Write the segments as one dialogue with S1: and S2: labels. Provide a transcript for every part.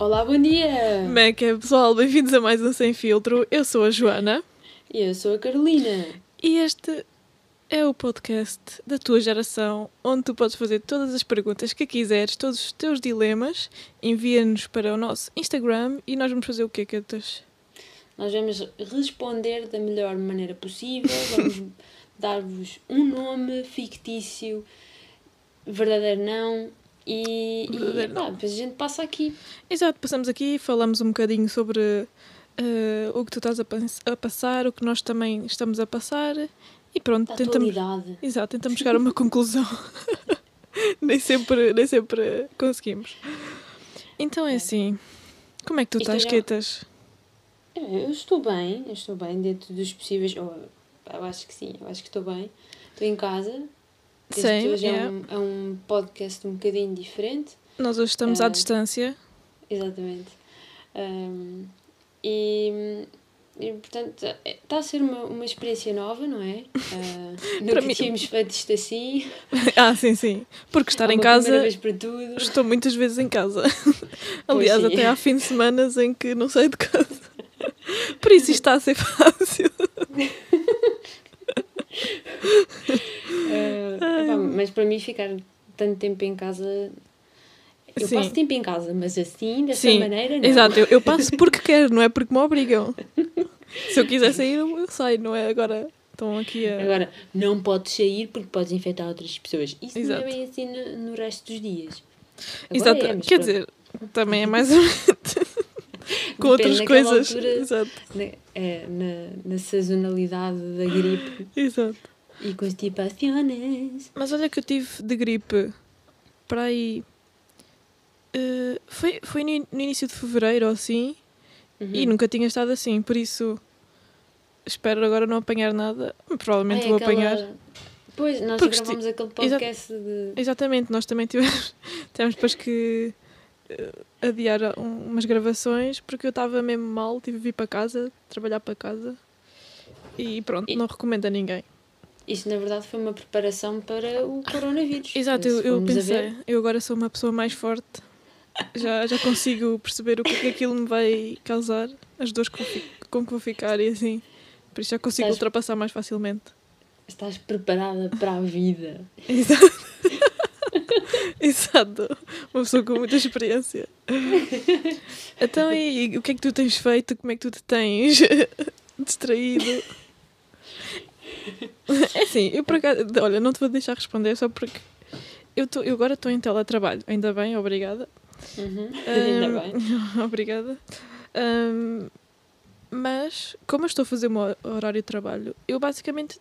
S1: Olá, bom dia!
S2: Como é que é, pessoal? Bem-vindos a mais um Sem Filtro. Eu sou a Joana
S1: E eu sou a Carolina.
S2: e este é o podcast da tua geração, onde tu podes fazer todas as perguntas que quiseres, todos os teus dilemas, envia-nos para o nosso Instagram e nós vamos fazer o quê, Catas?
S1: Nós vamos responder da melhor maneira possível, vamos dar-vos um nome fictício, verdadeiro não, e, e pá, depois a gente passa aqui.
S2: Exato, passamos aqui e falamos um bocadinho sobre eh, o que tu estás a, a passar, o que nós também estamos a passar e pronto,
S1: Da
S2: tentamos.
S1: atualidade.
S2: Exato, tentamos chegar a uma conclusão. nem, sempre, nem sempre conseguimos. Então é assim. Como é que tu
S1: Isto
S2: estás,
S1: já-
S2: Quetas?
S1: É, Eu estou bem, eu estou bem dentro dos possíveis. Eu, eu acho que sim, eu acho que estou bem. Estou em casa. Este
S2: Sim,
S1: hoje é,
S2: yeah.
S1: um, é um podcast um bocadinho diferente.
S2: Nós hoje estamos à
S1: Eh,
S2: distância.
S1: Exatamente. Ahm, e, e, portanto, está a ser uma, uma experiência nova, não é? Ah, nunca
S2: mim-
S1: tínhamos feito isto assim.
S2: ah, sim, sim. Porque estar
S1: É
S2: em casa. Estou muitas vezes em casa. Aliás, até há fim de semana em que não saio de casa. Por isso isto está a ser fácil.
S1: Ah, epá, mas para mim, ficar tanto tempo em casa. Eu
S2: Sim.
S1: passo tempo em casa, mas assim, dessa
S2: Sim,
S1: maneira, não.
S2: Exato, eu, eu passo porque quero, não é porque me obrigam. Se eu quiser sair, eu saio, não é? Agora estão aqui a.
S1: Agora, não podes sair porque podes infectar outras pessoas. Isso
S2: Exato.
S1: não é bem assim no, no resto dos dias. Agora
S2: Exato,
S1: é,
S2: quer
S1: pronto.
S2: dizer, também é mais ou menos. Com outras coisas.
S1: altura.
S2: Exato,
S1: na, é, na, na sazonalidade da gripe
S2: exato.
S1: e constipações.
S2: Mas olha que eu tive de gripe para aí. eh, foi foi no, no início de fevereiro ou assim
S1: Uhum.
S2: e nunca tinha estado assim, por isso espero agora não apanhar nada. Provavelmente
S1: Ai,
S2: vou
S1: aquela-
S2: apanhar.
S1: Pois, nós
S2: Porque
S1: gravamos aquele podcast de.
S2: Exatamente, nós também tivemos, tivemos depois que adiar um- umas gravações porque eu estava mesmo mal, tive de vir para casa, trabalhar para casa e pronto,
S1: E-
S2: não recomendo a ninguém.
S1: Isto, na verdade, foi uma preparação para o coronavírus.
S2: Exato, eu, eu pensei, eu agora sou uma pessoa mais forte, já, já consigo perceber o que é que aquilo me vai causar, as dores com, com que vou ficar e assim, por isso já consigo
S1: Estás-
S2: ultrapassar mais facilmente.
S1: Estás preparada para a vida.
S2: Exato. Exato. Uma pessoa com muita experiência. Então, e, o que é que tu tens feito? Como é que tu te tens distraído? É assim, eu por acaso, olha, não te vou deixar responder só porque eu, tô, eu agora estou em teletrabalho. Ainda bem, obrigada.
S1: Uhum. Ainda
S2: Ahm,
S1: bem.
S2: Obrigada. Ahm, mas, como eu estou a fazer o meu horário de trabalho, eu basicamente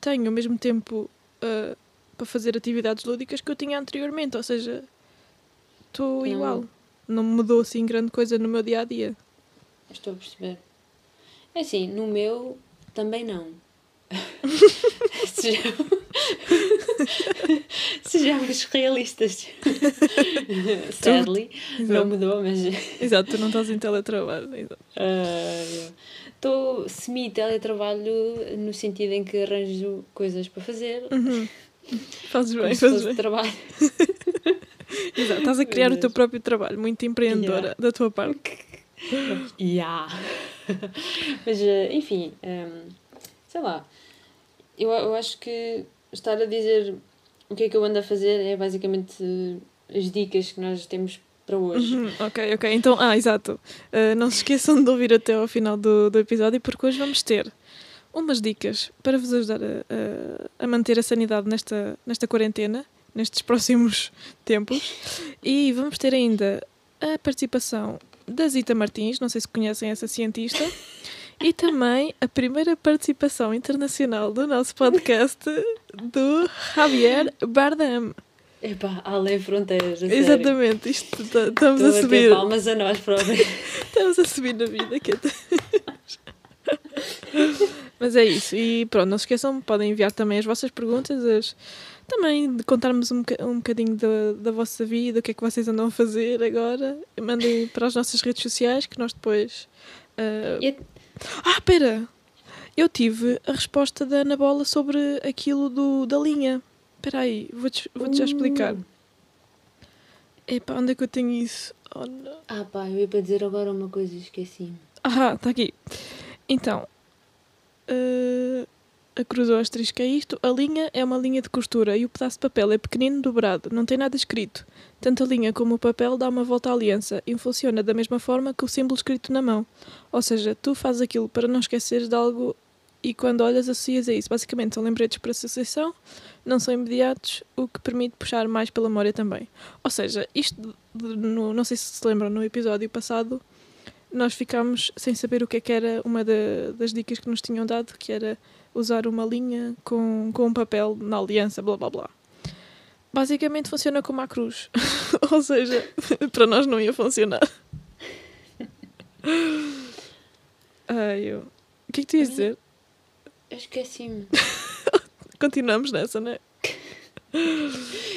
S2: tenho o mesmo tempo ah, para fazer atividades lúdicas que eu tinha anteriormente, ou seja, estou
S1: Não-
S2: igual. Não mudou assim grande coisa no meu dia a dia.
S1: Estou a perceber. É assim, no meu também não. Sejamos... Sejamos realistas. Sadly, não
S2: Exato.
S1: mudou, mas
S2: Exato, tu não estás em teletrabalho. Exato.
S1: Estou semi-teletrabalho no sentido em que arranjo coisas para fazer.
S2: Uhum. Fazes bem, fazes bem.
S1: trabalho.
S2: Exato, estás a criar o teu próprio trabalho, muito empreendedora
S1: Yeah.
S2: da tua parte.
S1: Yeah. Mas, eh, enfim, ehm, sei lá. Eu, eu acho que estar a dizer o que é que eu ando a fazer é basicamente as dicas que nós temos para hoje.
S2: Uhum, ok, ok. Então, ah, exato. Uh, não se esqueçam de ouvir até ao final do, do episódio, porque hoje vamos ter umas dicas para vos ajudar a, a, a manter a sanidade nesta, nesta quarentena, nestes próximos tempos. E vamos ter ainda a participação da Zita Martins, não sei se conhecem essa cientista, e também a primeira participação internacional do nosso podcast do Javier Bardem.
S1: Epá, além fronteiras. a sério.
S2: Exatamente, isto tá- estamos a
S1: a
S2: subir.
S1: palmas a nós próprios.
S2: Estamos a subir na vida, que. Mas é isso. E pronto, não se esqueçam, podem enviar também as vossas perguntas, as... também de contarmos um, um bocadinho da, da vossa vida, o que é que vocês andam a fazer agora. Mandem para as nossas redes sociais que nós depois. ah,
S1: E-
S2: Ah, pera! Eu tive a resposta da Ana Bola sobre aquilo do, da linha. Espera aí, vou-te vou já explicar.
S1: Uh.
S2: Epá, onde é que eu tenho isso? Oh.
S1: Ah pá, eu ia para dizer agora uma coisa e esqueci.
S2: Ah, está aqui. Então, eh, a cruz ou asterisco é isto. A linha é uma linha de costura e o pedaço de papel é pequenino dobrado. Não tem nada escrito. Tanto a linha como o papel dá uma volta à aliança e funciona da mesma forma que o símbolo escrito na mão. Ou seja, tu fazes aquilo para não esqueceres de algo e quando olhas associas a isso. Basicamente são lembretes para associação, não são imediatos, o que permite puxar mais pela memória também. Ou seja, isto, de- de- no- não sei se se lembram, no episódio passado nós ficámos sem saber o que é que era uma da- das dicas que nos tinham dado, que era usar uma linha com, com um papel na aliança, blá blá blá. Basicamente funciona como a cruz. Ou seja, para nós não ia funcionar. Ai, eu. O que é que tu ias dizer?
S1: Eu esqueci-me.
S2: Continuamos nessa, não é?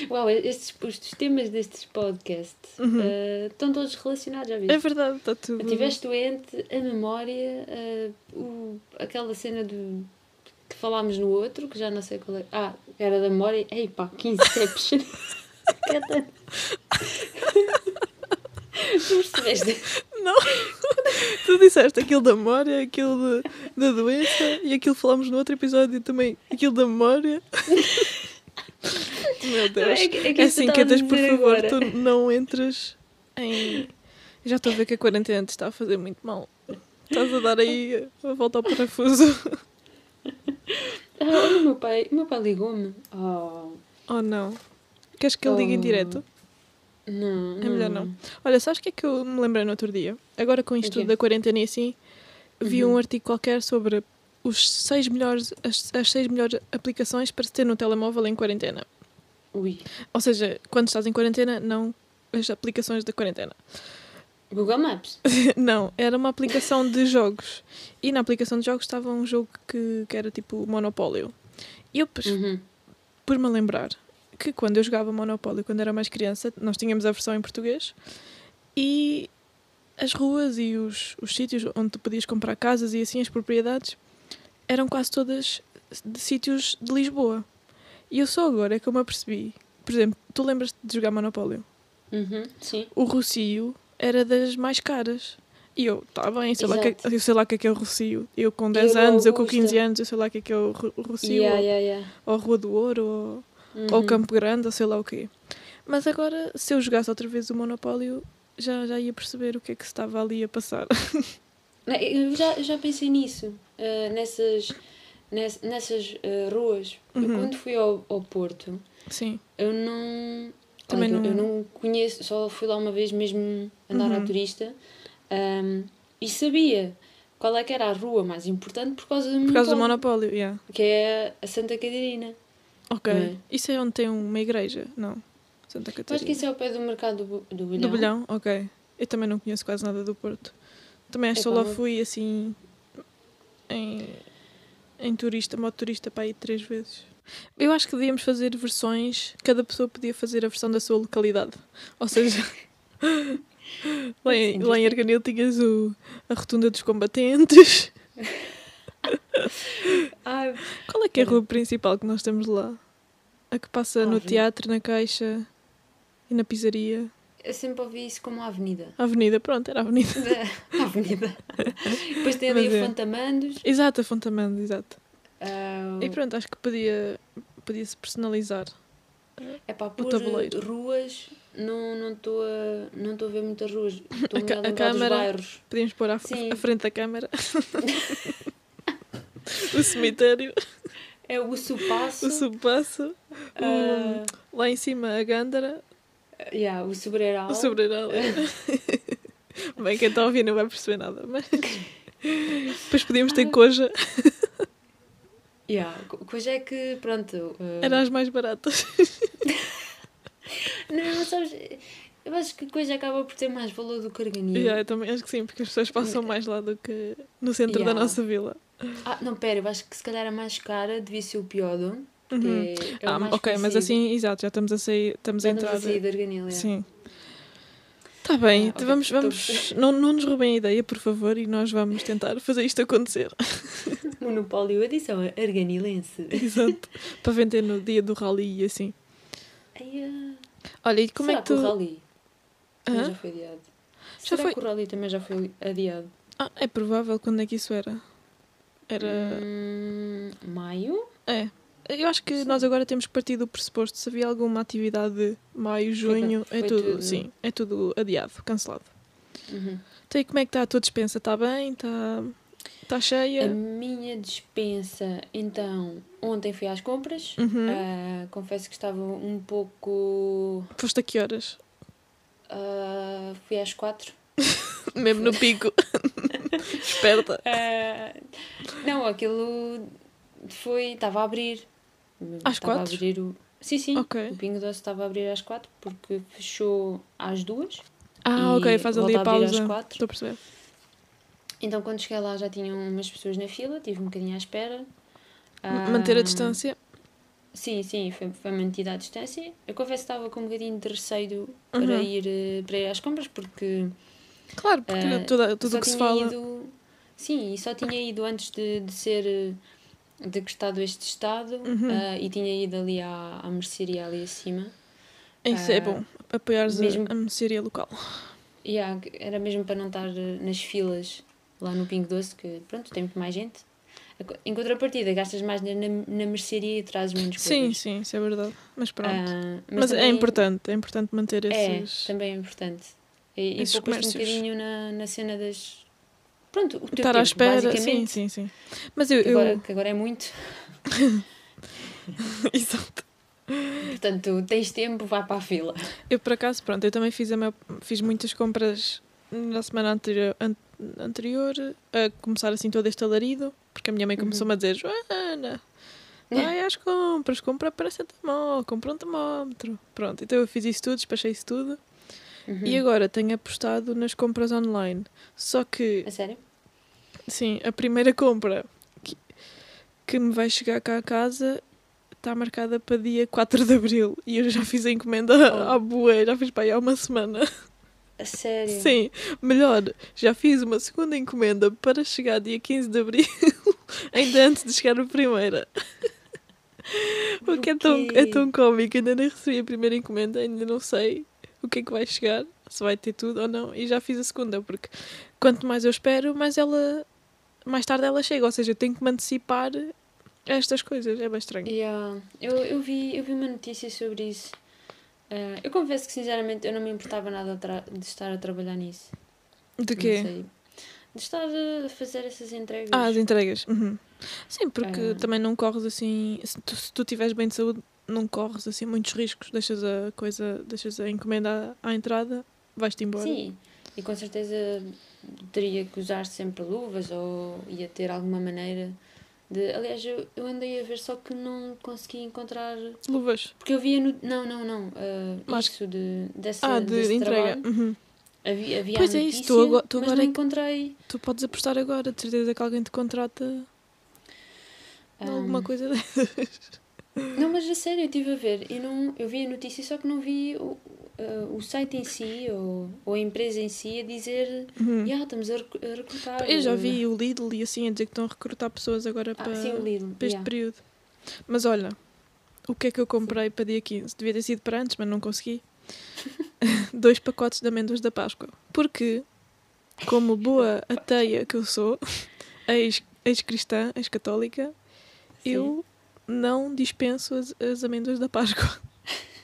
S1: Uau, estes, os temas destes podcasts
S2: Uhum.
S1: eh, estão todos relacionados, já viste?
S2: É verdade, está tudo.
S1: Estiveste doente, a memória, eh, o, aquela cena do, que falámos no outro, que já não sei qual é. Ah, era da memória. Ei pá, que Inception! Que é tanto- tu percebeste?
S2: Não! tu disseste aquilo da memória, aquilo de- da doença e aquilo falámos no outro episódio também. Aquilo da memória. Meu Deus.
S1: É que- é que
S2: É assim, Catas, por favor,
S1: agora.
S2: tu não entres em. Já estou a ver que a quarentena te está a fazer muito mal. Estás a dar aí a volta ao parafuso.
S1: Ah, olha, o meu pai, o meu pai ligou-me. Oh,
S2: Oh não. Queres que eu ligue em
S1: Oh.
S2: direto?
S1: não.
S2: É melhor não. Olha, sabes o que é que eu me lembrei no outro dia? Agora com isto
S1: O quê?
S2: tudo da quarentena e assim, vi
S1: Uhum.
S2: um artigo qualquer sobre os seis melhores, as, as seis melhores aplicações para se ter no telemóvel em quarentena.
S1: Ui.
S2: Ou seja, quando estás em quarentena, não as aplicações da quarentena.
S1: Google Maps.
S2: não, era uma aplicação de jogos. E na aplicação de jogos estava um jogo que, que era tipo Monopólio. E eu pus-
S1: Uhum.
S2: por-me a lembrar que quando eu jogava Monopólio, quando era mais criança, nós tínhamos a versão em português e as ruas e os, os sítios onde tu podias comprar casas e assim as propriedades eram quase todas de sítios de Lisboa. E eu só agora é que eu me apercebi. Por exemplo, tu lembras-te de jogar Monopólio?
S1: Uhum. Sim.
S2: O Rocio era das mais caras. E eu, tá bem, sei lá, que, eu sei lá o que é que é o Rocio. Eu com 10
S1: Eu,
S2: anos, eu com
S1: Augusta.
S2: 15 anos, eu sei lá o que é que é o Rocio.
S1: Yeah,
S2: ou,
S1: yeah, yeah.
S2: ou Rua do Ouro, ou
S1: Uhum.
S2: ou Campo Grande, ou sei lá o quê. Mas agora, se eu jogasse outra vez o Monopólio, já, já ia perceber o que é que se estava ali a passar.
S1: Eu já, eu já pensei nisso, eh, nessas, ness- nessas eh, ruas. Eu,
S2: Uhum.
S1: quando fui ao, ao Porto,
S2: Sim.
S1: eu não.
S2: Também
S1: olha,
S2: não-
S1: Eu não conheço, só fui lá uma vez mesmo andar
S2: Uhum.
S1: turista ahm, e sabia qual é que era a rua mais importante por causa do
S2: Por causa do
S1: Monopólio,
S2: Monopólio, yeah.
S1: que é a Santa Catarina.
S2: Ok.
S1: É?
S2: Isso é onde tem uma igreja? Não. Santa
S1: Acho
S2: Catarina.
S1: que isso é ao pé do mercado do, do Bilhão.
S2: Do Bilhão? Ok. Eu também não conheço quase nada do Porto. Também acho que só
S1: Epá,
S2: lá
S1: mas-
S2: fui assim em, em turista, modo turista para ir três vezes. Eu acho que devíamos fazer versões, cada pessoa podia fazer a versão da sua localidade. Ou seja, lá em, lá em Arganil tinhas o, a rotunda dos combatentes.
S1: Ah,
S2: Qual é que é a
S1: Olha.
S2: rua principal que nós temos lá? A que passa no
S1: Ave.
S2: teatro, na caixa e na pizzaria.
S1: Eu sempre ouvi isso como a avenida.
S2: A avenida, pronto, era a avenida.
S1: a avenida. Depois tem ali
S2: Mas
S1: o
S2: é.
S1: Fontamandos.
S2: Exato, a Fontamando, exato.
S1: ah,
S2: E pronto, acho que podia, podia-se personalizar.
S1: É pá, por
S2: tabuleiro.
S1: ruas, não estou a, não estou a ver muitas ruas. Estou
S2: A
S1: a, a
S2: a câmara.
S1: bairros.
S2: Podíamos pôr à, à frente da câmara. o cemitério,
S1: É o Supasso.
S2: o subpasso,
S1: ah,
S2: lá em cima a Gândara,
S1: yeah, o Sobreiral.
S2: o sobreiral. Bem, quem está a ouvir não vai perceber nada, mas... Depois podíamos ter coja,
S1: Yeah, co- coisa é que, pronto. ah,
S2: eram as mais baratas.
S1: Não, mas sabes, eu acho que coisa acaba por ter mais valor do que Arganil.
S2: Yeah, eu também acho que sim, porque as pessoas passam mais lá do que no centro da
S1: Yeah.
S2: nossa vila.
S1: Ah, não, pera, eu acho que se calhar a mais cara devia ser o Piodo.
S2: Uhum.
S1: é, é
S2: Ah, ok, mas
S1: conhecido.
S2: assim, exato, já estamos a sair, estamos
S1: Já
S2: a
S1: estamos
S2: entrar.
S1: a sair de Arganil, é.
S2: Sim. Está bem,
S1: Ah,
S2: vamos,
S1: estou a
S2: vamos não, não nos roubem a ideia, por favor, e nós vamos tentar fazer isto acontecer.
S1: Monopólio edição arganilense.
S2: Exato. Para vender no dia do rally e assim.
S1: Ai, ah,
S2: Olha, e como
S1: será
S2: é que tu.
S1: o rally?
S2: Hã?
S1: já foi adiado.
S2: Já
S1: Será
S2: foi-
S1: que o rally também já foi adiado?
S2: Ah, é provável. Quando é que isso era? Era.
S1: Hum, maio?
S2: É. Eu acho que
S1: Sim.
S2: nós agora temos que partir do pressuposto. Se havia alguma atividade de maio, junho,
S1: foi
S2: é tudo,
S1: tudo.
S2: Sim, é tudo adiado, cancelado.
S1: Uhum.
S2: Então, e como é que está a tua dispensa? Está bem? Está tá
S1: A
S2: cheia?
S1: minha dispensa, então, ontem fui às compras.
S2: Uhum.
S1: Ah, confesso que estava um pouco.
S2: Foste a que horas?
S1: ah, fui às quatro.
S2: Mesmo no pico. Esperta.
S1: Ah, não, aquilo foi. Estava a abrir.
S2: Às
S1: Estava
S2: quatro?
S1: A abrir o... Sim, sim.
S2: Ok.
S1: O Pingo Doce estava a abrir às quatro porque fechou às duas.
S2: Ah, ok, faz ali a
S1: a abrir às
S2: pausa.
S1: quatro.
S2: Estou a perceber.
S1: Então, quando cheguei lá, já tinham umas pessoas na fila, tive um bocadinho à espera.
S2: Manter a distância.
S1: Sim, sim, foi, foi mantida à distância. Eu confesso que estava com um bocadinho de receio para,
S2: Uhum.
S1: ir, eh, para ir às compras, porque
S2: Claro, porque
S1: ah,
S2: tudo, tudo o que se fala.
S1: ido. Sim, e só tinha ido antes de, de ser eh, decretado este estado
S2: Uhum.
S1: ah, e tinha ido ali à, à mercearia ali acima.
S2: Isso é
S1: ah,
S2: bom. Apoiares
S1: mesmo-
S2: a, a mercearia local.
S1: E ah, era mesmo para não estar eh, nas filas lá no Pingo Doce, que pronto, tem muito mais gente. Em contrapartida, gastas mais na, na, mercearia e trazes menos
S2: Sim,
S1: coisas.
S2: sim, isso é verdade. Mas pronto.
S1: Ah,
S2: mas é
S1: também-
S2: importante, é importante manter
S1: É,
S2: esses.
S1: também é importante. E, e poupas-te um bocadinho na, na cena das. Pronto, o teu
S2: Estar
S1: tempo,
S2: à espera. Sim, sim, sim. Mas eu.
S1: Que,
S2: eu...
S1: agora, que agora é muito.
S2: Exato.
S1: Portanto, tens tempo, vai para a fila.
S2: Eu por acaso, pronto, eu também fiz, a maior- fiz muitas compras na semana anterior, an- anterior a começar assim todo este alarido, porque a minha mãe começou-me a dizer: Joana, vai às compras, compra paracetamol, compra um termómetro. Pronto, então eu fiz isso tudo, despachei isso tudo
S1: Uhum.
S2: e agora tenho apostado nas compras online. Só que,
S1: A sério?
S2: Sim, a primeira compra que, que me vai chegar cá a casa. Está marcada para dia 4 de Abril e eu já fiz a encomenda
S1: Oh.
S2: à boa, já fiz para aí há uma semana.
S1: A sério?
S2: Sim, melhor, já fiz uma segunda encomenda para chegar dia 15 de Abril, ainda antes de chegar a primeira. O que é tão, é tão cómico, ainda nem recebi a primeira encomenda, ainda não sei o que é que vai chegar, se vai ter tudo ou não, e já fiz a segunda, porque quanto mais eu espero, mais ela mais tarde ela chega, ou seja, eu tenho que me antecipar a estas coisas, é bem estranho.
S1: Yeah. Eu, eu, vi, eu vi uma notícia sobre isso. Ah, eu confesso que, sinceramente, eu não me importava nada de estar a trabalhar nisso.
S2: De
S1: Não
S2: quê?
S1: sei. De estar a fazer essas entregas.
S2: Ah, as entregas. Uhum. Sim, porque
S1: Ah.
S2: também não corres assim. Se tu, se tu tiveres bem de saúde, não corres assim muitos riscos. Deixas a coisa, deixas a encomenda à entrada, vais-te embora.
S1: Sim, e com certeza teria que usar sempre luvas ou ia ter alguma maneira de. Aliás, eu, eu andei a ver, só que não consegui encontrar.
S2: Luvas.
S1: Porque eu via no. Não, não, não. ah,
S2: Mas-
S1: isso de, dessa,
S2: Ah, de entrega. Uhum.
S1: Havia, havia
S2: Pois é isso,
S1: notícia,
S2: tu agora- tu agora
S1: não
S2: é
S1: encontrei
S2: Tu podes apostar agora, de certeza que alguém te contrata
S1: ah,
S2: alguma coisa dessas.
S1: Não, mas a sério, eu estive a ver. Eu, não, eu vi a notícia, só que não vi o, ah, o site em si ou, ou a empresa em si a dizer.
S2: Uhum.
S1: "Ya, estamos a rec- a recrutar.
S2: Eu já
S1: ah,
S2: vi o Lidl e assim a dizer que estão a recrutar pessoas agora
S1: Ah,
S2: para,
S1: sim, Lidl.
S2: para este
S1: ya.
S2: período. Mas olha, o que é que eu comprei para dia 15? Devia ter sido para antes, mas não consegui. Dois pacotes de amêndoas da Páscoa. Porque, como boa ateia que eu sou, ex- ex-cristã, ex-católica,
S1: Sim.
S2: eu não dispenso as, as amêndoas da Páscoa.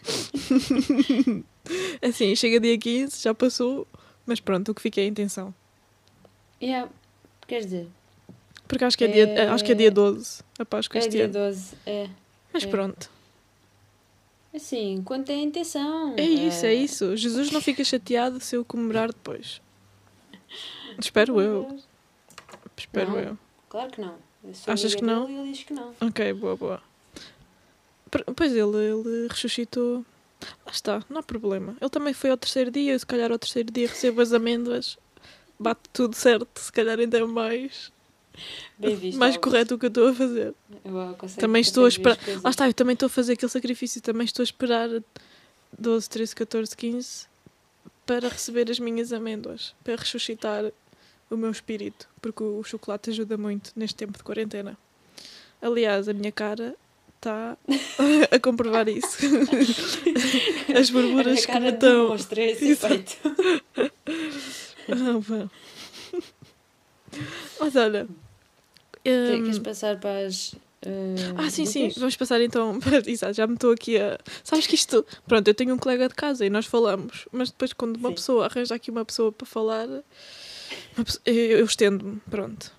S2: assim, chega dia 15, já passou, mas pronto, o que fica é a intenção.
S1: Ya, Quer dizer,
S2: Porque acho que é, dia,
S1: É-
S2: acho que é dia 12, a Páscoa
S1: é
S2: este
S1: dia
S2: ano.
S1: 12. É.
S2: Mas
S1: é.
S2: pronto.
S1: Assim, quanto é a intenção.
S2: É isso, é isso. Jesus não fica chateado se eu comemorar depois. Espero eu. Espero
S1: Não.
S2: eu.
S1: Claro que não.
S2: Achas que não?
S1: ele diz que não.
S2: Ok, boa, boa. Pois ele, ele ressuscitou. Lá está, não há problema. Ele também foi ao terceiro dia, eu se calhar ao terceiro dia recebo as amêndoas, bate tudo certo, se calhar ainda é mais,
S1: visto.
S2: mais
S1: Alves.
S2: correto o que eu estou a fazer.
S1: Eu, ah, consigo-
S2: Também estou a esperar. Lá está, eu também estou a fazer aquele sacrifício, também estou a esperar 12, 13, 14, 15 para receber as minhas amêndoas, para ressuscitar o meu espírito, porque o chocolate ajuda muito neste tempo de quarentena. Aliás, a minha cara está a comprovar isso. As borburas que me estão.
S1: demonstra esse efeito.
S2: Ah. Mas olha.
S1: Que-
S2: hum,
S1: Queres passar para as. eh,
S2: Ah, sim, sim.
S1: dicas?
S2: Vamos passar então. para- Exato, já me estou aqui a. Sabes que isto. Pronto, eu tenho um colega de casa e nós falamos, mas depois quando uma
S1: Sim.
S2: pessoa arranja aqui uma pessoa para falar, pessoa- eu estendo-me. Pronto.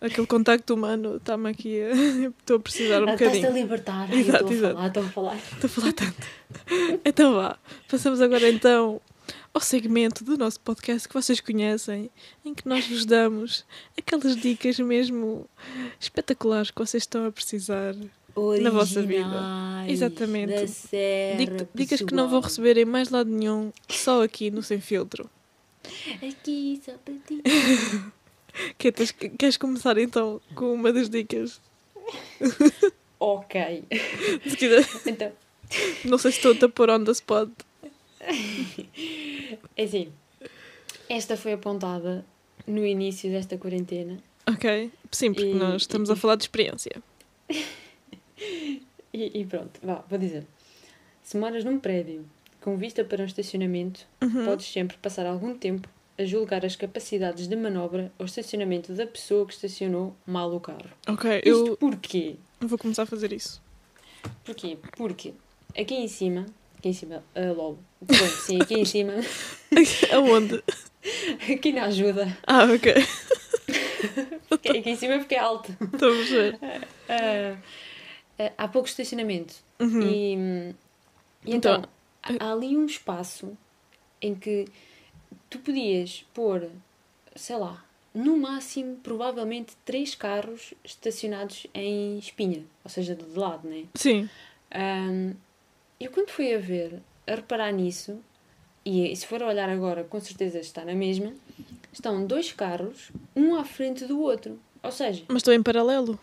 S2: Aquele contacto humano está-me aqui a. Estou a precisar um
S1: Ah, Estás-te a
S2: bocadinho.
S1: libertar.
S2: Exato,
S1: estou a falar, estou a falar.
S2: Estou a falar tanto. Então vá. Passamos agora então ao segmento do nosso podcast que vocês conhecem, em que nós vos damos aquelas dicas mesmo espetaculares que vocês estão a precisar. Na vossa vida.
S1: Originais
S2: Exatamente. Dic- Dicas que não vão receber em mais lado nenhum, só aqui no Sem Filtro.
S1: Aqui, só para ti.
S2: Queres começar então com uma das dicas?
S1: ok.
S2: Se quiser.
S1: Então,
S2: Não sei se estou a pôr on the spot.
S1: é assim. Esta foi apontada no início desta quarentena.
S2: Ok? Sim, porque
S1: E-
S2: nós estamos a falar de experiência.
S1: E, e pronto, vá, vou dizer. Se moras num prédio com vista para um estacionamento,
S2: Uhum.
S1: podes sempre passar algum tempo a julgar as capacidades de manobra ou estacionamento da pessoa que estacionou mal o carro.
S2: Ok,
S1: Isto
S2: eu
S1: porquê?
S2: vou começar a fazer isso.
S1: Porquê? Porque aqui em cima, aqui em cima, ah, lol, pronto, sim, aqui em cima,
S2: Aonde?
S1: aqui na ajuda,
S2: Ah, ok.
S1: aqui em cima porque é alto.
S2: Estou a ver.
S1: Ah, ah, há pouco estacionamento
S2: Uhum.
S1: e, e
S2: Então,
S1: então, há ali um espaço em que tu podias pôr, sei lá, no máximo, provavelmente, três carros estacionados em espinha, ou seja, de lado, né?
S2: Sim.
S1: Ahm, eu quando fui a ver, a reparar nisso, e se for a olhar agora, com certeza está na mesma, estão dois carros, um à frente do outro. Ou seja,
S2: Mas estou em paralelo.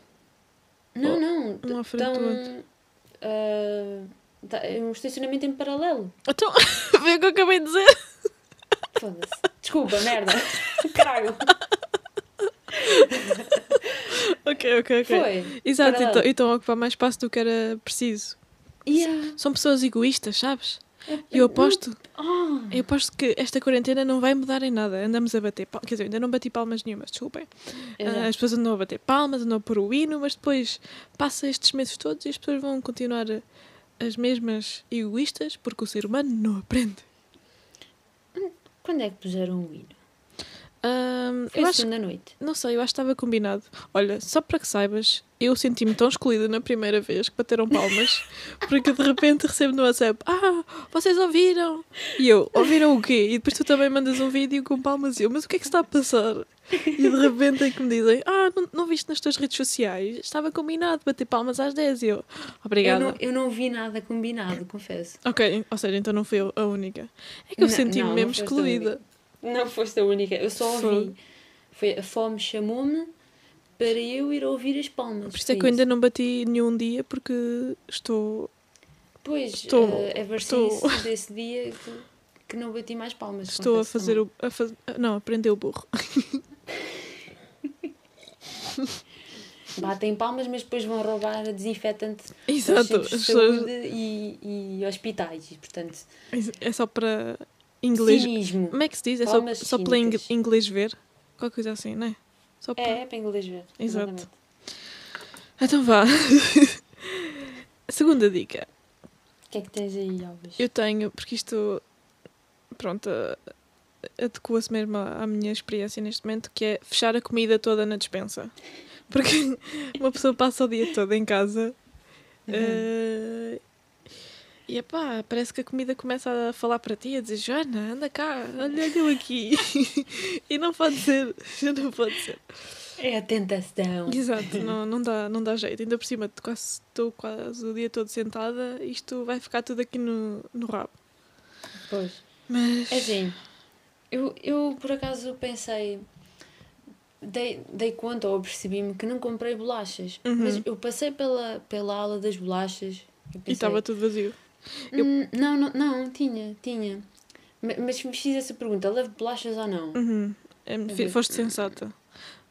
S1: não, não,
S2: um à frente do
S1: estão. ah, tá- é um estacionamento em paralelo.
S2: Então, vê o que eu acabei de dizer.
S1: Foda-se. Desculpa, merda. Caralho.
S2: Ok, ok, ok.
S1: Foi.
S2: Exato, então, então a ocupar mais espaço do que era preciso.
S1: Yeah.
S2: São pessoas egoístas, sabes? E eu aposto,
S1: Ah,
S2: eu aposto que esta quarentena não vai mudar em nada. Andamos a bater palmas. Quer dizer, ainda não bati palmas nenhumas, desculpem. Ah, as pessoas andam a bater palmas, andam a pôr o hino, mas depois passa estes meses todos e as pessoas vão continuar as mesmas egoístas porque o ser humano não aprende.
S1: Quando é que puseram o hino? Foi
S2: eu acho
S1: segunda noite.
S2: Não sei, eu acho que estava combinado. Olha, só para que saibas, eu senti-me tão excluída na primeira vez que bateram palmas, porque de repente recebo no WhatsApp: Ah, vocês ouviram? E eu: Ouviram o quê? E depois tu também mandas um vídeo com palmas e eu: Mas o que é que está a passar? E de repente é que me dizem: Ah, não, não viste nas tuas redes sociais? Estava combinado bater palmas às 10 e eu:
S1: Eu
S2: Obrigada.
S1: não, eu não vi nada combinado, confesso.
S2: Ok, ou seja, então não fui eu a única. É que eu senti-me mesmo excluída.
S1: Não foste a única, eu só ouvi. Foi, a fome chamou-me para eu ir ouvir as palmas.
S2: Por isso é que eu ainda não bati nenhum dia porque estou.
S1: Pois,
S2: estou-
S1: eh, é
S2: estou-
S1: desse dia que, que não bati mais palmas.
S2: Estou a fazer o. A faz... Não, aprender o burro.
S1: Batem palmas, mas depois vão roubar desinfetante aos
S2: Exato. As
S1: de saúde e, e hospitais. Portanto,
S2: É só para inglês.
S1: cinismo.
S2: Como é que se diz? É só,
S1: Palmas
S2: só para
S1: cínicas.
S2: inglês ver? Qualquer coisa assim, não é? Só para...
S1: É, é para inglês ver.
S2: Exato.
S1: exatamente.
S2: Então vá. Segunda dica.
S1: O que é que tens aí, Alves?
S2: Eu tenho, porque isto, pronto, a- adequa-se mesmo à à minha experiência neste momento, que é fechar a comida toda na despensa. Porque uma pessoa passa o dia todo em casa
S1: Uhum.
S2: eh, e epá, parece que a comida começa a falar para ti, a dizer Joana, anda cá, olha eu aqui. e não pode ser, já não pode ser.
S1: É a tentação.
S2: Exato, não, não, dá, não dá jeito. Ainda por cima, quase, estou quase o dia todo sentada, isto vai ficar tudo aqui no, no rabo.
S1: Pois.
S2: Mas.
S1: É assim, eu, eu por acaso pensei, dei, dei conta ou percebi-me que não comprei bolachas.
S2: Uhum.
S1: Mas eu passei pela, pela ala das bolachas e
S2: estava tudo vazio. Eu-
S1: "Hum, não, não, não, tinha, tinha. Ma- Mas me fiz essa pergunta, levo bolachas ou não?
S2: Uhum. É, foste sensata.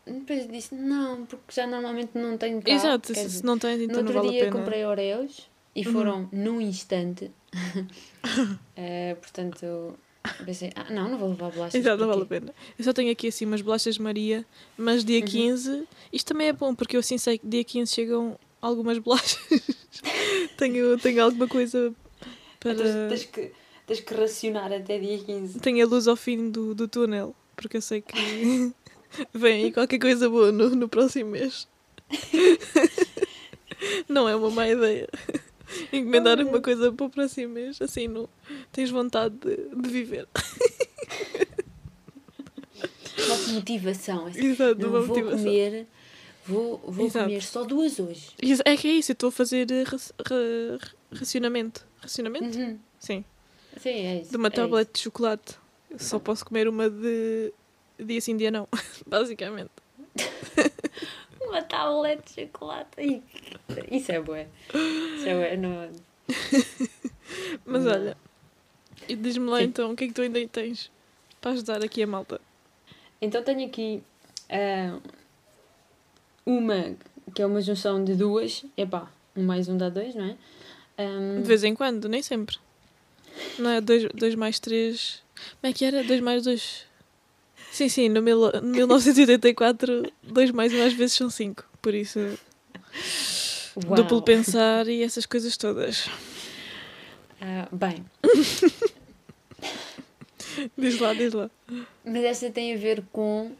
S1: depois disse, não, porque já normalmente não tenho cá.
S2: Exato,
S1: dizer,
S2: se não tens, então
S1: no
S2: não
S1: outro
S2: vale
S1: dia
S2: a pena.
S1: comprei Oreos e
S2: Uhum.
S1: foram num instante. Eh, portanto, pensei, ah, não, não vou levar bolachas.
S2: Exato, não vale a pena. Eu só tenho aqui assim umas bolachas Maria, mas dia
S1: Uhum.
S2: 15, isto também é bom, porque eu assim sei que dia 15 chegam algumas bolachas. tenho, tenho alguma coisa para.
S1: Tens, tens que, tens que racionar até dia 15.
S2: Tenho a luz ao fim do, do túnel, porque eu sei que vem aí qualquer coisa boa no, no próximo mês. Não é uma má ideia. Encomendar uma coisa para o próximo mês, assim não tens vontade de, de viver.
S1: Uma motivação. Assim,
S2: Exato,
S1: não
S2: uma
S1: vou
S2: motivação.
S1: comer, vou, vou
S2: Exato.
S1: comer só duas hoje.
S2: É que é isso, eu estou a fazer eh, ra- ra- racionamento. Racionamento?
S1: Uhum.
S2: Sim.
S1: Sim, é isso.
S2: De uma
S1: é
S2: tablete de chocolate. Eu só posso comer uma de dia sim, dia não. Basicamente.
S1: isso. Uma tablete de chocolate. Isso é bué. Isso é bué. Não...
S2: Mas
S1: Não.
S2: olha, e diz-me lá
S1: Sim.
S2: então o que é que tu ainda tens para ajudar aqui a malta.
S1: Então tenho aqui ah, uma que é uma junção de duas. Epá, um mais um dá dois, não é? Ahm,
S2: De vez em quando, nem sempre. Não é 2 mais 3. Como é que era? 2 mais 2. Sim, sim, no, mil, no 1984, 2 mais 1 às vezes são 5. Por isso,
S1: uau.
S2: duplo pensar e essas coisas todas.
S1: Ah, bem,
S2: Diz lá, diz lá.
S1: mas esta tem a ver com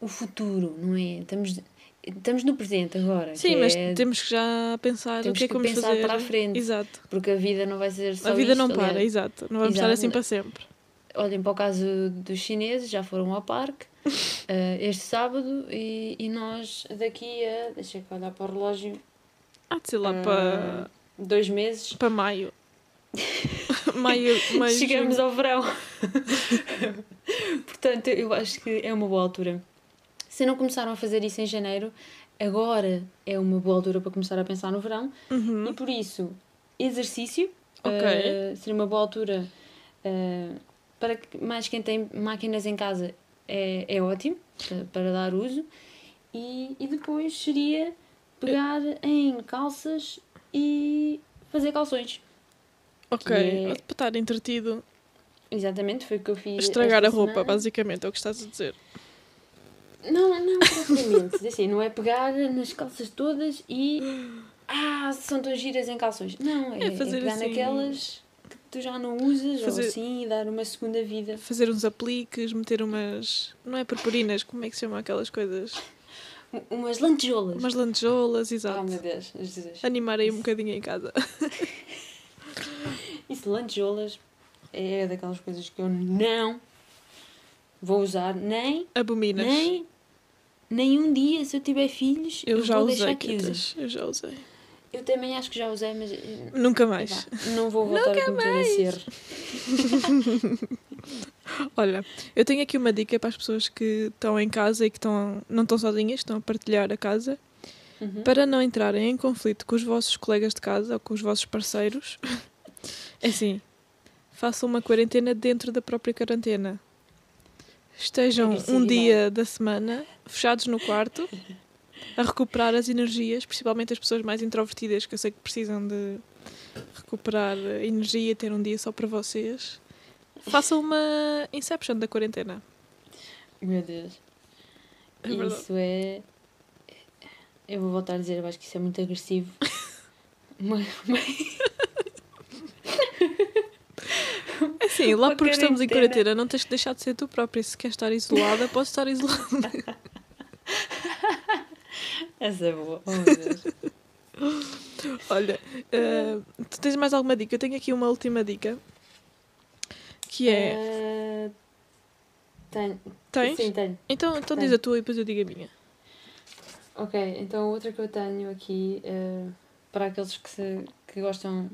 S1: o futuro, não é? Estamos, estamos no presente agora.
S2: Sim, mas
S1: é-
S2: temos que já pensar
S1: Temos
S2: o que é que,
S1: que
S2: vamos
S1: pensar
S2: fazer.
S1: para a frente.
S2: Exato.
S1: Porque a vida não vai ser só
S2: a vida
S1: isto,
S2: não para,
S1: aliás.
S2: exato. Não vamos
S1: Exato.
S2: estar assim para sempre.
S1: Olhem para o caso dos chineses, já foram ao parque eh, este sábado e, e nós daqui a. Deixa eu olhar para o relógio.
S2: De ser lá
S1: ah,
S2: para,
S1: Dois meses.
S2: para maio. maio, maio.
S1: Chegamos
S2: junho.
S1: ao verão. Portanto, eu acho que é uma boa altura. Se não começaram a fazer isso em janeiro, agora é uma boa altura para começar a pensar no verão.
S2: Uhum.
S1: E por isso, exercício
S2: Ok.
S1: eh, seria uma boa altura eh, para que mais quem tem máquinas em casa é, é ótimo para, para dar uso. E, e depois seria pegar em calças e fazer calções.
S2: Ok,
S1: é-
S2: para estar entretido.
S1: Exatamente, foi o que eu fiz.
S2: Estragar a roupa,
S1: semana.
S2: basicamente, é o que estás a dizer.
S1: Não, não, propriamente. assim, não é pegar nas calças todas e. Ah, são tão giras em calções. Não, é,
S2: É
S1: é pegar
S2: assim-
S1: naquelas que tu já não usas
S2: Fazer-
S1: ou assim e dar uma segunda vida.
S2: Fazer uns apliques, meter umas. Não é purpurinas, como é que se chama aquelas coisas?
S1: Umas lantejoulas.
S2: Umas lantejoulas,
S1: Oh
S2: exato.
S1: meu Deus, Jesus.
S2: Animar aí um bocadinho em casa.
S1: Isso, lantejoulas é daquelas coisas que eu não vou usar nem,
S2: Abominas.
S1: nem, nem um dia se eu tiver filhos.
S2: Eu já
S1: vou
S2: usei,
S1: que usem.
S2: Eu já usei.
S1: Eu também acho que já usei, mas eh,
S2: Nunca mais.
S1: epá, não vou voltar a cometer esse erro.
S2: Olha, eu tenho aqui uma dica para as pessoas que estão em casa e que estão, não estão sozinhas, estão a partilhar a casa,
S1: Uhum.
S2: para não entrarem em conflito com os vossos colegas de casa ou com os vossos parceiros. É assim, façam uma quarentena dentro da própria quarentena. Estejam um
S1: Agressividade.
S2: dia da semana fechados no quarto a recuperar as energias, principalmente as pessoas mais introvertidas, que eu sei que precisam de recuperar energia, ter um dia só para vocês. Façam uma Inception da quarentena.
S1: Meu Deus.
S2: É
S1: isso é. Eu vou voltar a dizer, eu acho que isso é muito agressivo. Uma-
S2: assim, lá porque estamos em
S1: quarentena.
S2: não tens que deixar de ser tu própria. Se queres estar isolada, podes estar isolada.
S1: Essa é boa. Oh.
S2: Olha, eh, tu tens mais alguma dica? Eu tenho aqui uma última dica. Que é.
S1: Eh, tenho.
S2: Tens?
S1: Sim, tenho.
S2: Então, então diz
S1: tenho.
S2: a tua e depois eu digo a minha.
S1: Ok, então outra que eu tenho aqui eh, para aqueles que, se, que gostam,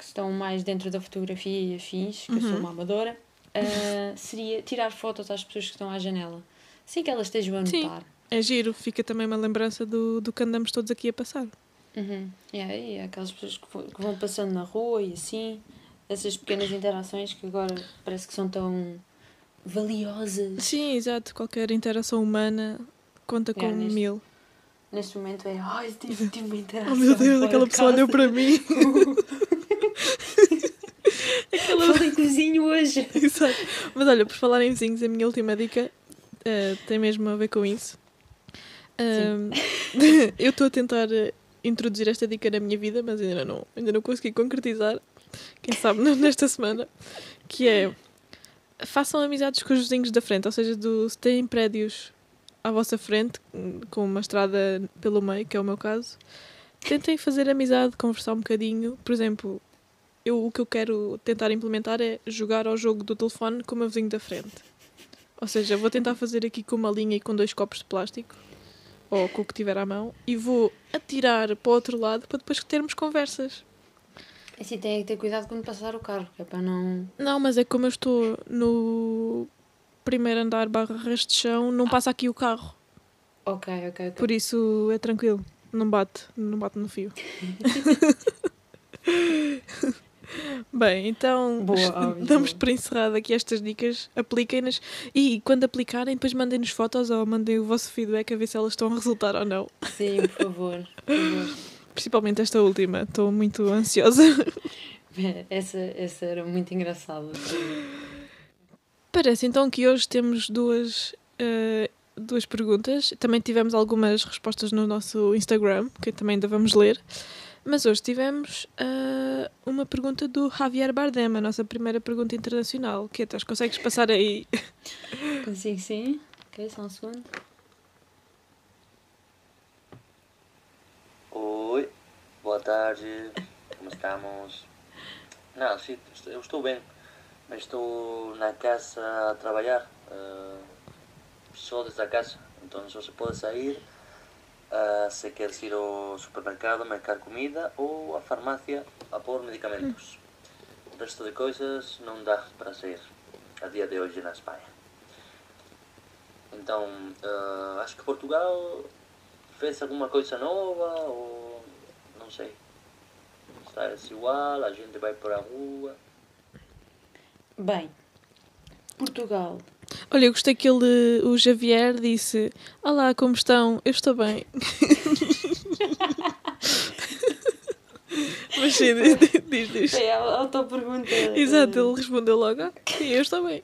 S1: que estão mais dentro da fotografia e afins, que eu sou
S2: Uhum.
S1: uma amadora, eh, seria tirar fotos às pessoas que estão à janela. Sem que elas estejam a
S2: Sim.
S1: notar.
S2: É giro, fica também uma lembrança do, do que andamos todos aqui a passar.
S1: Uhum. Yeah, e aquelas pessoas que, vão passando na rua e assim, essas pequenas interações que agora parece que são tão valiosas.
S2: Sim, exato. Qualquer interação humana conta com
S1: Yeah, neste-
S2: mil.
S1: Neste momento é. Ai, tive, tive uma interação.
S2: Oh meu Deus, aquela pessoa olhou para mim.
S1: cozinho hoje.
S2: Exato. Mas olha, por falar em vizinhos, a minha última dica eh, tem mesmo a ver com isso. Ahm, eu estou a tentar eh, introduzir esta dica na minha vida, mas ainda não, ainda não consegui concretizar. Quem sabe nesta semana. Que é façam amizades com os vizinhos da frente, ou seja, do, se têm prédios à vossa frente, com uma estrada pelo meio, que é o meu caso, tentem fazer amizade, conversar um bocadinho. Por exemplo, eu, o que eu quero tentar implementar é jogar ao jogo do telefone com o meu vizinho da frente. Ou seja, vou tentar fazer aqui com uma linha e com dois copos de plástico, ou com o que tiver à mão, e vou atirar para o outro lado para depois termos conversas.
S1: Assim, tem que ter cuidado quando passar o carro, que é para não.
S2: Não, mas é como eu estou no primeiro andar barra resto de chão, não passa aqui o carro.
S1: Ok, ok, ok.
S2: Por isso é tranquilo. Não bate, não bate no fio. Bem, então
S1: Boa,
S2: damos por encerrado aqui estas dicas, apliquem-nas e quando aplicarem, depois mandem-nos fotos ou mandem o vosso feedback a ver se elas estão a resultar ou não.
S1: Sim, por favor. Por favor.
S2: Principalmente esta última, estou muito ansiosa.
S1: Essa, essa era muito engraçada.
S2: Parece então que hoje temos duas, eh, duas perguntas. Também tivemos algumas respostas no nosso Instagram, que também ainda vamos ler. Mas hoje tivemos eh, uma pergunta do Javier Bardem, a nossa primeira pergunta internacional. Que então, consegues passar aí?
S1: Consigo sim? Ok, só um segundo.
S3: Oi, boa tarde, como estamos? Não, sim, eu estou bem, mas estou na casa a trabalhar, eh, só desde a casa, então só se pode sair eh, se queres ir ao supermercado marcar comida ou à farmácia a pôr medicamentos. O resto de coisas não dá para sair a dia de hoje na Espanha. Então, eh, acho que Portugal fez alguma coisa nova ou não sei. Está igual, a gente vai para a rua.
S1: Bem, Portugal.
S2: Olha, eu gostei que ele, o Javier disse: Olá, como estão? Eu estou bem. Mas sim, diz, diz. diz.
S1: É a auto-pergunta.
S2: Exato, ele respondeu logo: ah, sim, eu estou bem.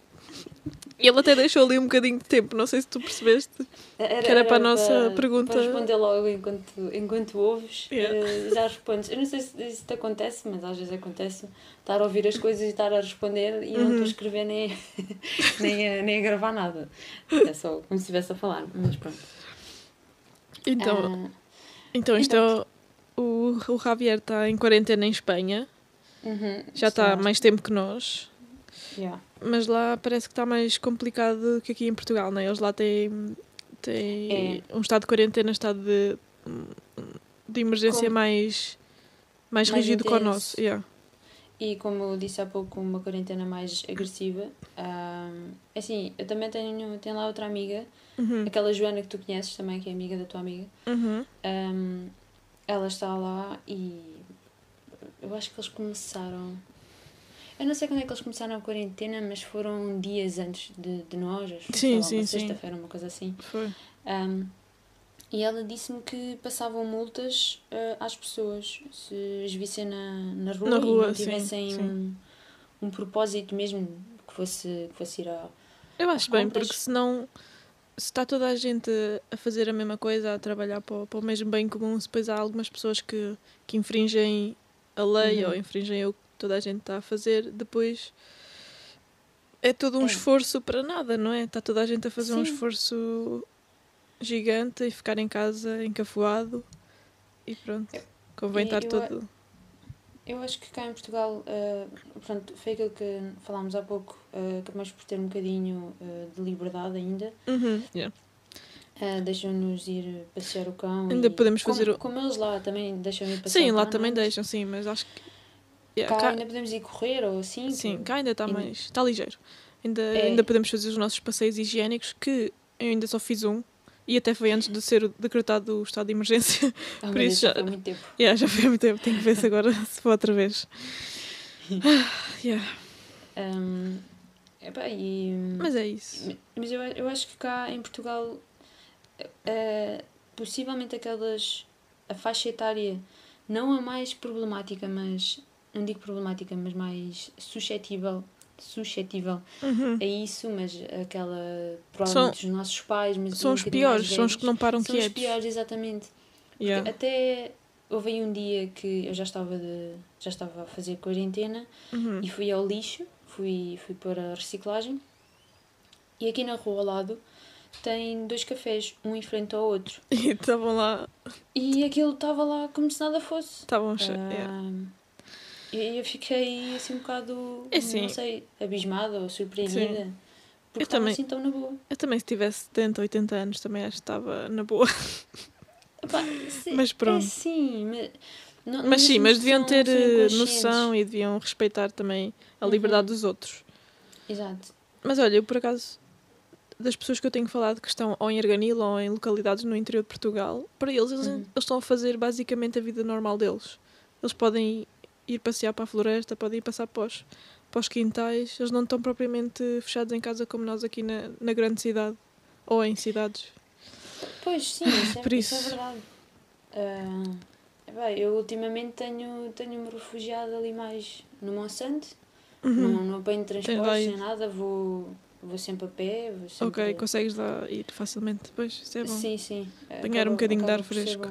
S2: E ele até deixou ali um bocadinho de tempo, não sei se tu percebeste.
S1: Era,
S2: que era para a nossa pergunta-
S1: Para responder logo enquanto, enquanto ouves,
S2: Yeah.
S1: eh, já respondes. Eu não sei se isso te acontece, mas às vezes acontece estar a ouvir as coisas e estar a responder e não
S2: Uhum.
S1: estou a escrever nem, nem, a, nem a gravar nada. É só como se estivesse a falar, mas pronto.
S2: Então,
S1: Ah,
S2: então isto é o, o, Javier está em quarentena em Espanha,
S1: uhum,
S2: já está há mais tempo que nós.
S1: yeah.
S2: Mas lá parece que está mais complicado que aqui em Portugal, não é? Eles lá têm, têm um estado de quarentena, estado de, de emergência
S1: Como-
S2: mais, mais,
S1: Mais
S2: rígido que o nosso. Yeah.
S1: E como eu disse há pouco, uma quarentena mais agressiva. ah, é assim, eu também tenho, tenho lá outra amiga,
S2: Uhum.
S1: aquela Joana que tu conheces também, que é amiga da tua amiga.
S2: Uhum.
S1: Um, ela está lá e eu acho que eles começaram. Eu não sei quando é que eles começaram a quarentena, mas foram dias antes de, de nós, acho que
S2: Sim, sim, sim.
S1: sexta-feira, uma coisa assim.
S2: Foi.
S1: Um, e ela disse-me que passavam multas uh, às pessoas se as vissem na, na rua,
S2: Na rua,
S1: e não
S2: sim,
S1: tivessem
S2: sim.
S1: Um, um propósito mesmo que fosse, que fosse ir a.
S2: Eu acho bem,
S1: compras.
S2: porque senão, se está toda a gente a fazer a mesma coisa, a trabalhar para, o- para o mesmo bem comum, se depois há algumas pessoas que, que infringem a lei
S1: Uhum.
S2: ou infringem o toda a gente está a fazer, depois é todo um
S1: É.
S2: esforço para nada, não é? Está toda a gente a fazer um
S1: Sim.
S2: esforço gigante e ficar em casa encafuado e pronto. Convém
S1: E
S2: estar
S1: eu-
S2: todo.
S1: Eu acho que cá em Portugal, uh, pronto, foi aquilo que falámos há pouco, uh, acabamos por ter um bocadinho uh, de liberdade ainda.
S2: Uhum, yeah.
S1: Uh, deixam-nos ir passear o cão.
S2: Ainda
S1: e-
S2: podemos
S1: como,
S2: fazer o-
S1: Como eles lá também deixam ir passear
S2: Sim,
S1: o
S2: lá
S1: cão,
S2: também
S1: não é?
S2: deixam, sim, mas acho que. Yeah,
S1: Cá,
S2: cá-
S1: ainda podemos ir correr ou assim.
S2: Sim,
S1: que-
S2: cá ainda está mais. Está ligeiro. Ainda,
S1: É.
S2: ainda podemos fazer os nossos passeios higiênicos, que eu ainda só fiz um. E até foi antes de ser decretado o estado de emergência.
S1: Ah,
S2: por isso
S1: já
S2: já-
S1: foi há muito tempo.
S2: yeah, já foi muito tempo. Tenho que ver se agora se vou outra vez. Ah, yeah.
S1: Um, epá, e,
S2: Mas é isso.
S1: Mas eu, eu acho que cá em Portugal eh, possivelmente aquelas. a faixa etária não a mais problemática, mas. Não digo problemática, mas mais suscetível. suscetível
S2: Uhum.
S1: a isso, mas aquela. provavelmente os nossos pais, mas
S2: São
S1: um
S2: os piores, são os que não param
S1: São os
S2: quietos.
S1: piores, exatamente.
S2: Yeah.
S1: Até houve aí um dia que eu já estava, de, já estava a fazer quarentena
S2: Uhum.
S1: e fui ao lixo, fui, fui para a reciclagem e aqui na rua ao lado tem dois cafés, um em frente ao outro.
S2: E estavam lá,
S1: E aquilo estava lá como se nada fosse.
S2: estavam che- yeah.
S1: E eu fiquei assim um bocado,
S2: É assim.
S1: não sei, abismada ou surpreendida. Porque
S2: Eu também.
S1: assim tão na boa.
S2: Eu também, se tivesse 70, 80 anos, também acho que estava na boa.
S1: Epá, sim,
S2: Mas pronto.
S1: É sim, mas... não-
S2: Mas sim, mas deviam ter eh, noção e deviam respeitar também a
S1: Uhum.
S2: liberdade dos outros.
S1: Exato.
S2: Mas olha, eu por acaso, das pessoas que eu tenho falado que estão ou em Arganil ou em localidades no interior de Portugal, para eles, eles,
S1: Uhum.
S2: eles estão a fazer basicamente a vida normal deles. Eles podem ir passear para a floresta, podem ir passar para os, para os quintais, eles não estão propriamente fechados em casa como nós aqui na, na grande cidade ou em cidades.
S1: Pois sim, isso é,
S2: Por
S1: isso é
S2: isso.
S1: verdade. Ah, bem, eu ultimamente tenho, tenho-me refugiado ali mais no Monsanto.
S2: Uhum.
S1: Não, não apanho transportes nem nada, vou, vou sempre a pé. Sempre...
S2: Ok, consegues lá ir facilmente depois, isso é bom.
S1: Sim, sim.
S2: Apanhar
S1: Acaba-
S2: um bocadinho de ar fresco.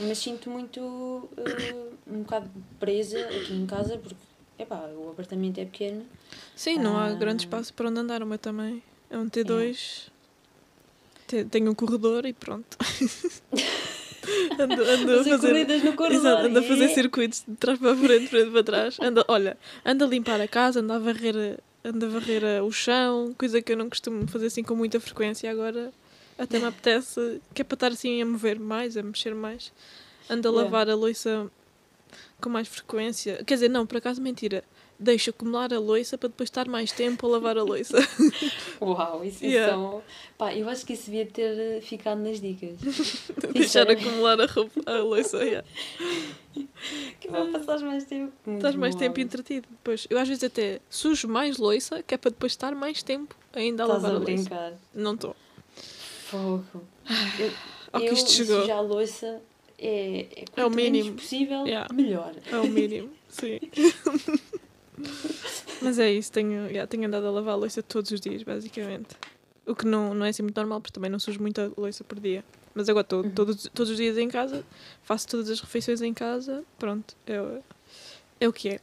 S1: Mas sinto muito ah, um bocado presa aqui em casa porque epá, o apartamento é pequeno.
S2: Sim, não há
S1: Ah.
S2: grande espaço para onde andar, o meu também. É um T2. Te- Tenho um corredor e pronto. ando, ando a
S1: Fazer no corredor.
S2: Exato, ando a fazer
S1: é?
S2: circuitos de trás para a frente, de frente para trás. Anda, olha, ando a limpar a casa, ando a varrer, ando a varrer a- o chão, coisa que eu não costumo fazer assim com muita frequência. Agora até me apetece, que é para estar assim a mover mais, a mexer mais. Ando a
S1: Yeah.
S2: lavar a louça com mais frequência. Quer dizer, não, por acaso mentira. Deixo acumular a louça para depois estar mais tempo a lavar a louça.
S1: Uau, isso
S2: Yeah.
S1: são. Pá, eu acho que isso devia ter eh, ficado nas dicas.
S2: Deixar acumular a roupa, a louça. yeah.
S1: Que vai passar mais tempo.
S2: Estás mais tempo entretido. Depois, eu às vezes até sujo mais louça, que é para depois estar mais tempo ainda a
S1: Estás
S2: lavar
S1: a
S2: a louça.
S1: brincar.
S2: Não estou.
S1: Fogo. Eu,
S2: Ao que
S1: eu
S2: isto chegou.
S1: sujar a louça é, é,
S2: É o mínimo.
S1: possível,
S2: Yeah.
S1: melhor.
S2: É o mínimo, sim. Mas é isso, tenho, yeah, tenho andado a lavar a louça todos os dias, basicamente. O que não, não é assim muito normal, porque também não sujo muita louça por dia. Mas agora estou
S1: Uhum.
S2: todos, todos os dias em casa, faço todas as refeições em casa, pronto, é, o- é o que é.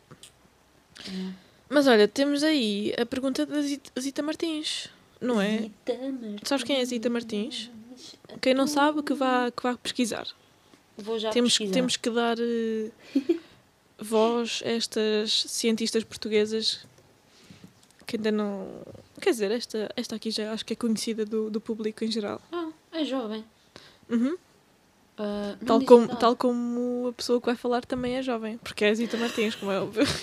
S1: Yeah.
S2: Mas olha, temos aí a pergunta da Zita Martins, não é?
S1: Zita Martins.
S2: Sabes quem é Zita Martins? Quem não sabe, que vá, que vá pesquisar.
S1: Vou já
S2: temos,
S1: pesquisar.
S2: temos que dar eh, voz a estas cientistas portuguesas que ainda não. Quer dizer, esta, esta aqui já acho que é conhecida do, do público em geral.
S1: Ah, é jovem.
S2: Uhum.
S1: Não
S2: Tal, como, tal como a pessoa que vai falar também é jovem, porque é a Zita Martins, como é óbvio.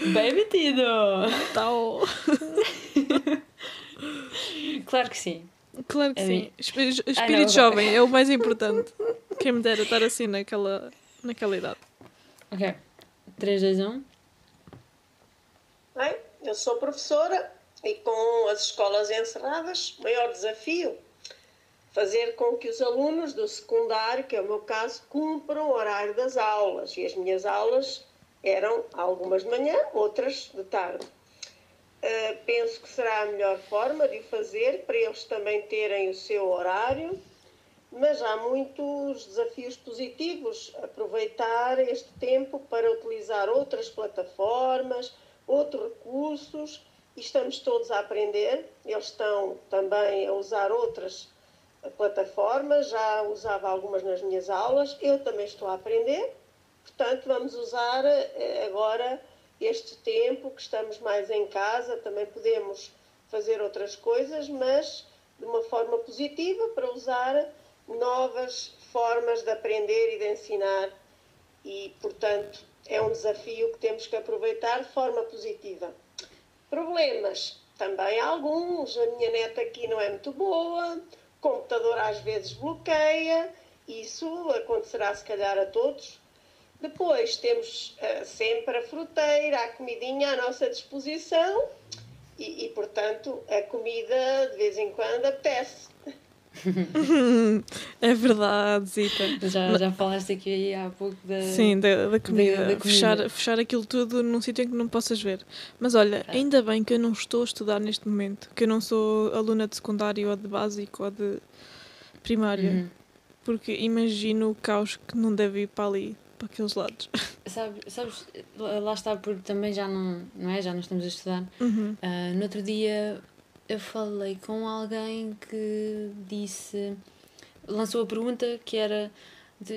S1: Bem metido!
S2: Tal.
S1: Claro que sim.
S2: Claro que
S1: É
S2: sim. Esp- Espírito jovem é o mais importante. Quem me dera estar assim naquela, naquela idade.
S1: Ok. um. 3, 2, 1.
S4: Bem, eu sou professora e com as escolas encerradas, o maior desafio fazer com que os alunos do secundário, que é o meu caso, cumpram o horário das aulas. E as minhas aulas eram algumas de manhã, outras de tarde. Uh, penso que será a melhor forma de o fazer para eles também terem o seu horário, mas há muitos desafios positivos. Aproveitar este tempo para utilizar outras plataformas, outros recursos, e estamos todos a aprender. Eles estão também a usar outras plataformas, já usava algumas nas minhas aulas, eu também estou a aprender. Portanto, vamos usar eh, agora este tempo que estamos mais em casa, também podemos fazer outras coisas, mas de uma forma positiva para usar novas formas de aprender e de ensinar. E, portanto, é um desafio que temos que aproveitar de forma positiva. Problemas? Também alguns. A minha neta aqui não é muito boa, o computador às vezes bloqueia, isso acontecerá se calhar a todos. Depois temos uh, sempre a fruteira, a comidinha à nossa disposição e, e, portanto, a comida de vez em quando apetece.
S2: é verdade, Zita.
S1: Já, já falaste aqui aí há pouco da,
S2: Sim, da, da comida.
S1: da comida.
S2: Fechar, fechar aquilo tudo num sítio em que não possas ver. Mas olha,
S1: Ah.
S2: ainda bem que eu não estou a estudar neste momento, que eu não sou aluna de secundário ou de básico ou de primária,
S1: Uhum.
S2: porque imagino o caos que não deve ir para ali, para aqueles lados.
S1: Sabe- sabes, lá está, porque também já não, não é? Já não estamos a estudar.
S2: Uhum.
S1: Ah, no outro dia eu falei com alguém que disse, lançou a pergunta que era: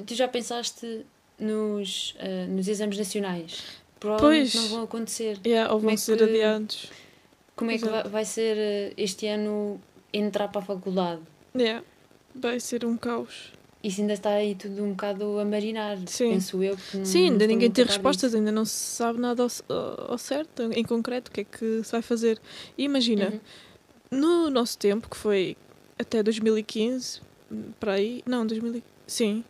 S1: tu já pensaste nos, ah, nos exames nacionais? Provavelmente
S2: Pois.
S1: não vão acontecer.
S2: Yeah, ou vão
S1: é
S2: ser
S1: que-
S2: adiados.
S1: Como é que vai,
S2: Exato.
S1: vai ser ah, este ano entrar para a faculdade?
S2: Yeah. Vai ser um caos.
S1: Isso ainda está aí tudo um bocado a marinar,
S2: Sim.
S1: penso eu. que não-
S2: Sim, ainda ninguém tem respostas,
S1: disso.
S2: ainda não se sabe nada ao, ao- certo, em concreto, o que é que se vai fazer. E imagina,
S1: Uhum.
S2: no nosso tempo, que foi até 2015, para aí, não, 2000, e- sim,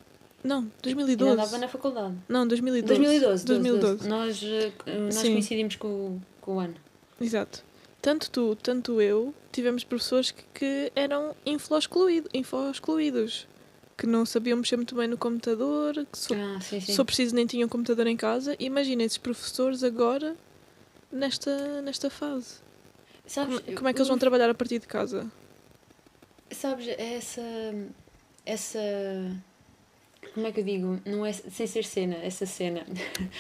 S2: não,
S1: Ainda
S2: 2012.
S1: andava na faculdade.
S2: Não, 2012.
S1: 2012.
S2: 2012.
S1: 2012. Nós, eh, nós
S2: Sim.
S1: coincidimos com, o- com o ano.
S2: Exato. Tanto tu, tanto eu, tivemos professores que, que eram info-excluído- info-excluídos, que não sabiam mexer muito bem no computador, que só,
S1: Ah, sim, sim.
S2: só preciso nem tinham computador em casa. Imagina esses professores agora, nesta, nesta fase.
S1: Sabes,
S2: Como, como é que eles vão trabalhar a partir de casa?
S1: Sabes, essa. Essa. Como é que eu digo? Não é sem ser cena, essa cena.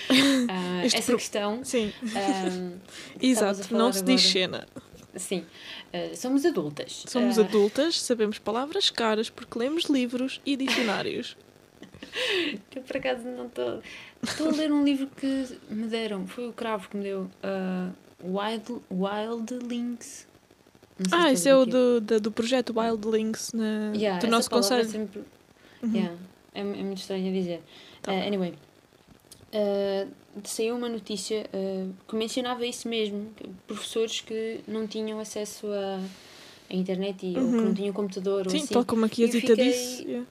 S2: Este
S1: essa
S2: pro-
S1: questão.
S2: Sim,
S1: ah,
S2: exato,
S1: a falar
S2: não se diz
S1: agora.
S2: cena.
S1: Sim, ah, somos adultas.
S2: Somos
S1: Ah,
S2: adultas, sabemos palavras caras porque lemos livros e dicionários.
S1: Eu por acaso não estou. Estou a ler um livro que me deram, foi o Cravo que me deu. ah, Wild, Wild Links.
S2: Ah,
S1: se
S2: esse é o do, da- do projeto Wild Links na,
S1: Yeah,
S2: do nosso conselho.
S1: sempre-
S2: Uhum.
S1: Yeah, é, é muito estranho a dizer.
S2: Tá
S1: Uh, anyway, uh, saiu uma notícia uh, que mencionava isso mesmo: que professores que não tinham acesso a internet e, ou que
S2: Uhum.
S1: não tinham computador.
S2: Sim,
S1: ou assim.
S2: tal como aqui a Zita
S1: fiquei-
S2: disse. yeah.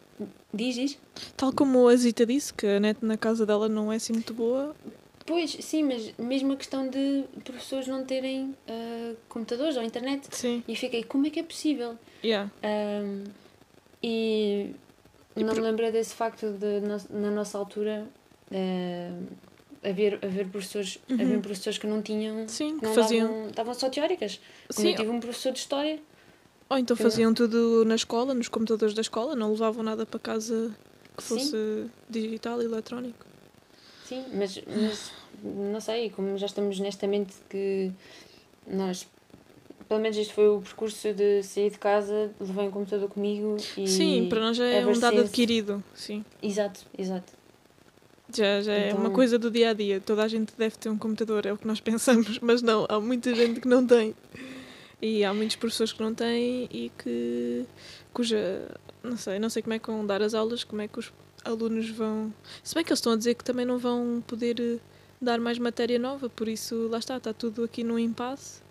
S1: Diz, diz?
S2: Tal como a Zita disse, que a net na casa dela não é assim muito boa.
S1: Pois, sim, mas mesmo a questão de professores não terem uh, computadores ou internet.
S2: Sim,
S1: E fiquei: como é que é possível?
S2: yeah.
S1: Um, e
S2: E
S1: não
S2: por-
S1: me lembrei desse facto de, na nossa altura, um, haver, haver professores,
S2: Uhum.
S1: haver professores que não tinham,
S2: Sim,
S1: que não
S2: faziam.
S1: davam, estavam só teóricas. Como
S2: Sim,
S1: eu tive um professor de história,
S2: ou então faziam tudo na escola, nos computadores da escola, não levavam nada para casa que
S1: Sim.
S2: fosse digital e eletrónico.
S1: sim, mas, mas não sei, como já estamos nesta mente que nós, pelo menos este foi o percurso de sair de casa, levei um computador comigo e.
S2: Sim, para nós já é um dado adquirido. Sim.
S1: Exato, exato.
S2: Já, já é uma
S1: Então-
S2: coisa do dia a dia. Toda a gente deve ter um computador, é o que nós pensamos, mas não, há muita gente que não tem. E há muitos professores que não têm e que cuja não sei, não sei como é que vão dar as aulas, como é que os alunos vão. Se bem que eles estão a dizer que também não vão poder eh, dar mais matéria nova, por isso lá está, está tudo aqui num impasse.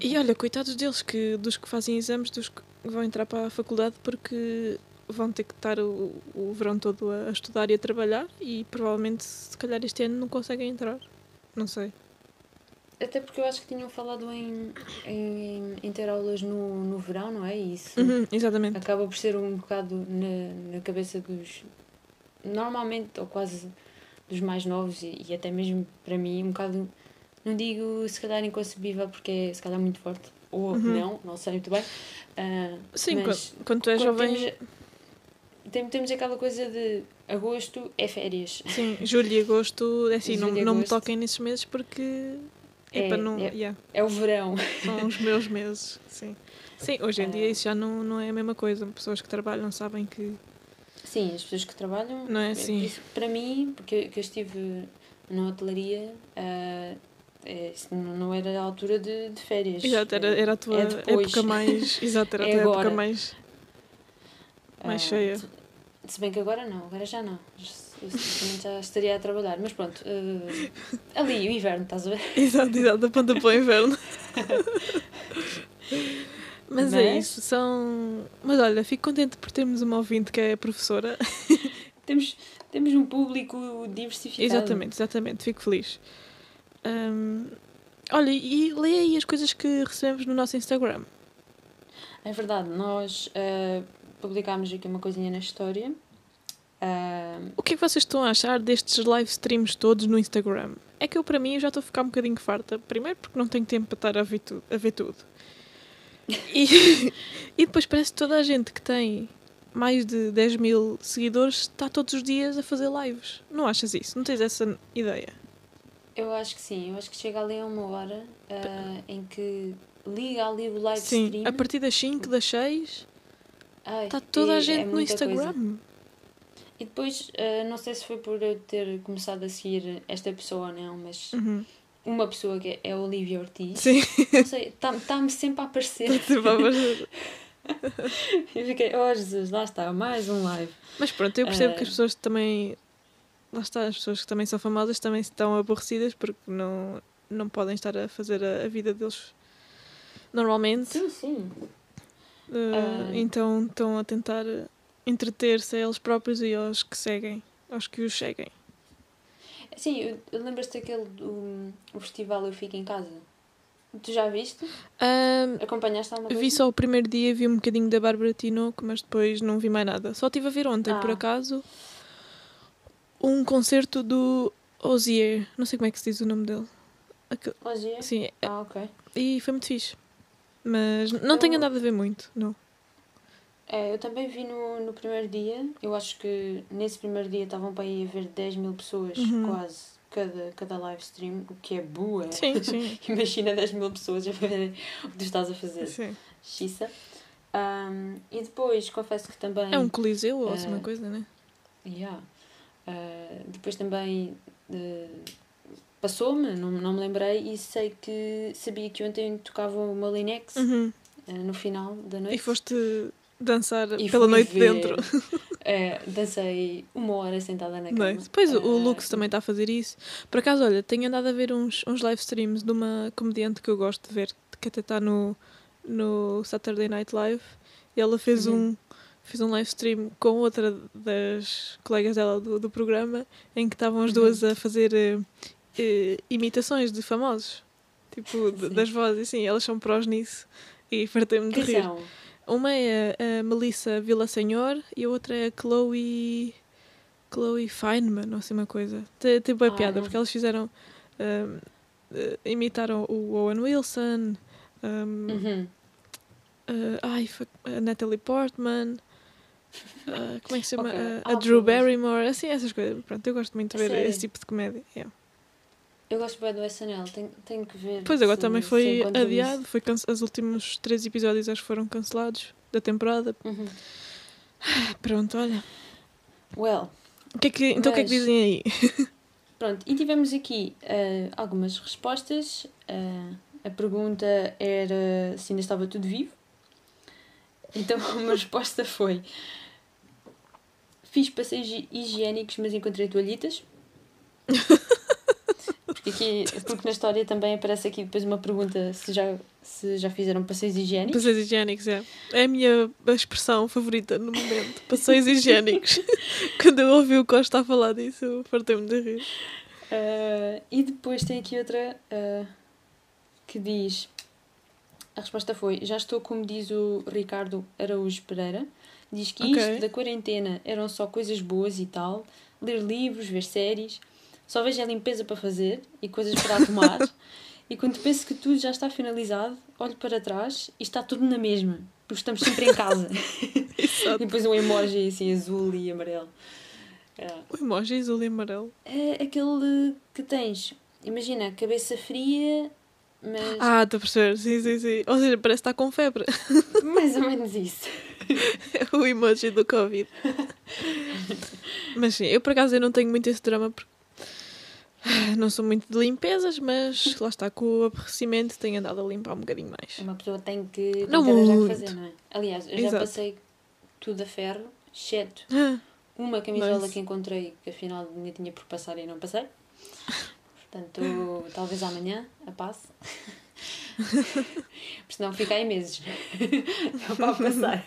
S2: E olha, coitados deles, que, dos que fazem exames, dos que vão entrar para a faculdade, porque vão ter que estar o, o verão todo a, a estudar e a trabalhar e provavelmente, se calhar, este ano não conseguem entrar. Não sei.
S1: Até porque eu acho que tinham falado em, em, em ter aulas no, no verão, não é? E isso
S2: Uhum, exatamente.
S1: acaba por ser um bocado na, na cabeça dos. Normalmente, ou quase dos mais novos, e, e até mesmo para mim, um bocado. Não digo se calhar inconcebível, porque é se calhar muito forte, ou
S2: Uhum.
S1: não, não sei muito bem. Ah,
S2: Sim,
S1: mas
S2: quando, quando tu és
S1: quando
S2: jovem.
S1: Temos, temos aquela coisa de agosto é férias.
S2: Sim, julho e agosto, é assim, não,
S1: Julho
S2: não me toquem nesses meses porque. É,
S1: É,
S2: para não.
S1: é.
S2: yeah,
S1: É o verão.
S2: são os meus meses. Sim. Sim, hoje em dia
S1: Ah.
S2: isso já não, não é a mesma coisa. Pessoas que trabalham sabem que.
S1: Sim, as pessoas que trabalham.
S2: Não é assim?
S1: Isso, para mim, porque que eu estive na hotelaria, é, isso não era a altura de, de férias.
S2: Exato, era, era a tua
S1: É
S2: época mais. Exato, era a
S1: É
S2: tua época
S1: agora.
S2: mais. mais
S1: Ah,
S2: cheia.
S1: Se, bem que agora não, agora já não. Eu certamente já estaria a trabalhar, mas pronto. ah, ali, o inverno, estás a ver?
S2: Exato, exato, aponta para o inverno. Mas, é
S1: Mas-
S2: isso, são. Mas olha, fico contente por termos uma ouvinte que é professora.
S1: Temos, temos um público diversificado.
S2: Exatamente, exatamente, fico feliz. Hum, Olha, e lê aí as coisas que recebemos no nosso Instagram.
S1: É verdade, nós uh, publicámos aqui uma coisinha na história. Uh,
S2: O que é que vocês estão a achar destes live streams todos no Instagram? É que eu, para mim, já estou a ficar um bocadinho farta. Primeiro, porque não tenho tempo para estar a ver, tu, a ver tudo. E, e depois parece que toda a gente que tem mais de 10 mil seguidores está todos os dias a fazer lives. Não achas isso? Não tens essa ideia?
S1: eu acho que sim, eu acho que chega ali a uma hora uh, em que liga ali o live
S2: Sim,
S1: stream.
S2: a partir das 5, das 6,
S1: Ai,
S2: está toda a
S1: é
S2: gente no
S1: muita
S2: Instagram.
S1: coisa. E depois, uh, não sei se foi por eu ter começado a seguir esta pessoa ou não, mas
S2: Uhum.
S1: uma pessoa que é a Olivia Ortiz.
S2: Sim,
S1: Não sei, está-me sempre a aparecer.
S2: Tipo, a fazer-
S1: e fiquei, oh Jesus, lá está, mais um live.
S2: Mas pronto, eu percebo que as
S1: Ah.
S2: pessoas também. Lá está, as pessoas que também são famosas também estão aborrecidas porque não, não podem estar a fazer a, a vida deles normalmente.
S1: Sim, sim.
S2: Uh. Então estão a tentar entreter-se a eles próprios e aos que seguem, aos que os seguem.
S1: Sim, eu, eu lembras-te daquele do o festival Eu Fico em Casa? Tu já viste?
S2: Ahm,
S1: Acompanhaste alguma coisa?
S2: vi só o primeiro dia, vi um bocadinho da Bárbara Tinoco, mas depois não vi mais nada. Só estive a ver ontem, por
S1: Ah.
S2: acaso, um concerto do Ozier. Não sei como é que se diz o nome dele. Aquele-
S1: é?
S2: Sim,
S1: Ah, ok.
S2: e foi muito fixe. Mas não tenho
S1: Eu-
S2: andado a ver muito, não.
S1: É, eu também vi no, no primeiro dia. Eu acho que nesse primeiro dia estavam para aí a ver 10 mil pessoas,
S2: Uhum.
S1: quase, cada, cada live stream, o que é boa.
S2: Sim, sim.
S1: Imagina 10 mil pessoas a verem o que tu estás a fazer.
S2: sim.
S1: Xissa. Ahm, e depois, confesso que também.
S2: É um coliseu ou assim uma
S1: Ah.
S2: coisa, né?
S1: Yeah. Ah, depois também eh, passou-me, não, não me lembrei, e sei que sabia que ontem tocava uma Linex
S2: Uhum.
S1: eh, no final da noite.
S2: E foste dançar
S1: E
S2: pela noite
S1: ver,
S2: dentro.
S1: eh, dancei uma hora sentada na cama.
S2: é? Depois o- o
S1: Ah,
S2: Lux também está a fazer isso. Por acaso, olha, tenho andado a ver uns, uns live streams de uma comediante que eu gosto de ver, que até está no, no Saturday Night Live. E ela fez,
S1: Uhum.
S2: um, fez um live stream com outra das colegas dela do, do programa, em que estavam as
S1: Uhum.
S2: duas a fazer eh, eh, imitações de famosos. Tipo, de- das vozes, assim, elas são prós nisso. E fartei-me de rir.
S1: são?
S2: Uma é a Melissa Villasenhor e a outra é a Chloe. Chloe Feynman, não sei uma coisa. Tem, tem boa
S1: Ah,
S2: piada,
S1: não.
S2: porque elas fizeram. um, eh, imitaram o Owen Wilson, um,
S1: Uhum.
S2: eh, ai, a Natalie Portman. eh, como é que se chama?
S1: Ok.
S2: Eh,
S1: Ah,
S2: a Drew. Barrymore, assim, essas coisas. Pronto, eu gosto muito de ver esse tipo de comédia. yeah.
S1: Eu gosto bem do SNL, tenho, tenho que ver.
S2: Pois agora
S1: se-
S2: também foi adiado, foi os últimos três episódios acho que foram cancelados da temporada.
S1: Uhum.
S2: Pronto, olha.
S1: Well,
S2: O que é que, então o que é que dizem aí?
S1: Pronto, e tivemos aqui eh, algumas respostas. Eh, a pergunta era se ainda estava tudo vivo. Então, uma resposta foi: Fiz passeios hi- higiênicos, mas encontrei toalhitas. Porque, aqui, porque na história também aparece aqui depois uma pergunta se já, se já fizeram passeios higiênicos.
S2: Passeios higiênicos, é. É a minha expressão favorita no momento. Passeios higiênicos. Quando eu ouvi o Costa a falar disso, eu fartei-me de rir.
S1: Uh, e depois tem aqui outra uh, que diz: A resposta foi: Já estou, como diz o Ricardo Araújo Pereira. Diz que
S2: Ok.
S1: isto da quarentena eram só coisas boas e tal. Ler livros, ver séries. Só vejo a limpeza para fazer e coisas para arrumar. e quando penso que tudo já está finalizado, olho para trás e está tudo na mesma. Porque estamos sempre em casa. e depois um emoji assim azul e amarelo. É.
S2: O emoji azul e amarelo.
S1: É aquele que tens, imagina, cabeça fria, mas
S2: Ah, estou a perceber. Sim, sim, sim. Ou seja, parece que está com febre.
S1: mais ou menos isso.
S2: É o emoji do Covid. Mas sim, eu por acaso eu não tenho muito esse drama porque não sou muito de limpezas, mas lá está, com o aborrecimento tenho andado a limpar um bocadinho mais.
S1: Uma pessoa tem que,
S2: Não
S1: que
S2: muito.
S1: fazer, não é? Aliás, eu já
S2: Exato.
S1: passei tudo a ferro, exceto
S2: Ah,
S1: uma camisola que encontrei que afinal ainda tinha por passar e não passei. Portanto, talvez amanhã a passe. Porque senão fica aí meses. Não para passar.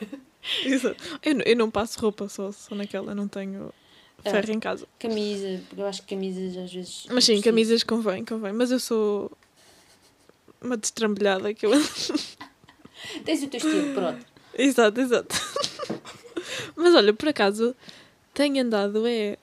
S2: Exato. Eu, não- eu não passo roupa só, só naquela, não tenho ferro em casa.
S1: Camisa, porque eu acho que camisas às vezes.
S2: Mas sim, camisas convém, convém. Mas eu sou. uma destrambelhada que eu.
S1: Tens o teu estilo, pronto.
S2: exato, exato. Mas olha, por acaso, tenho andado é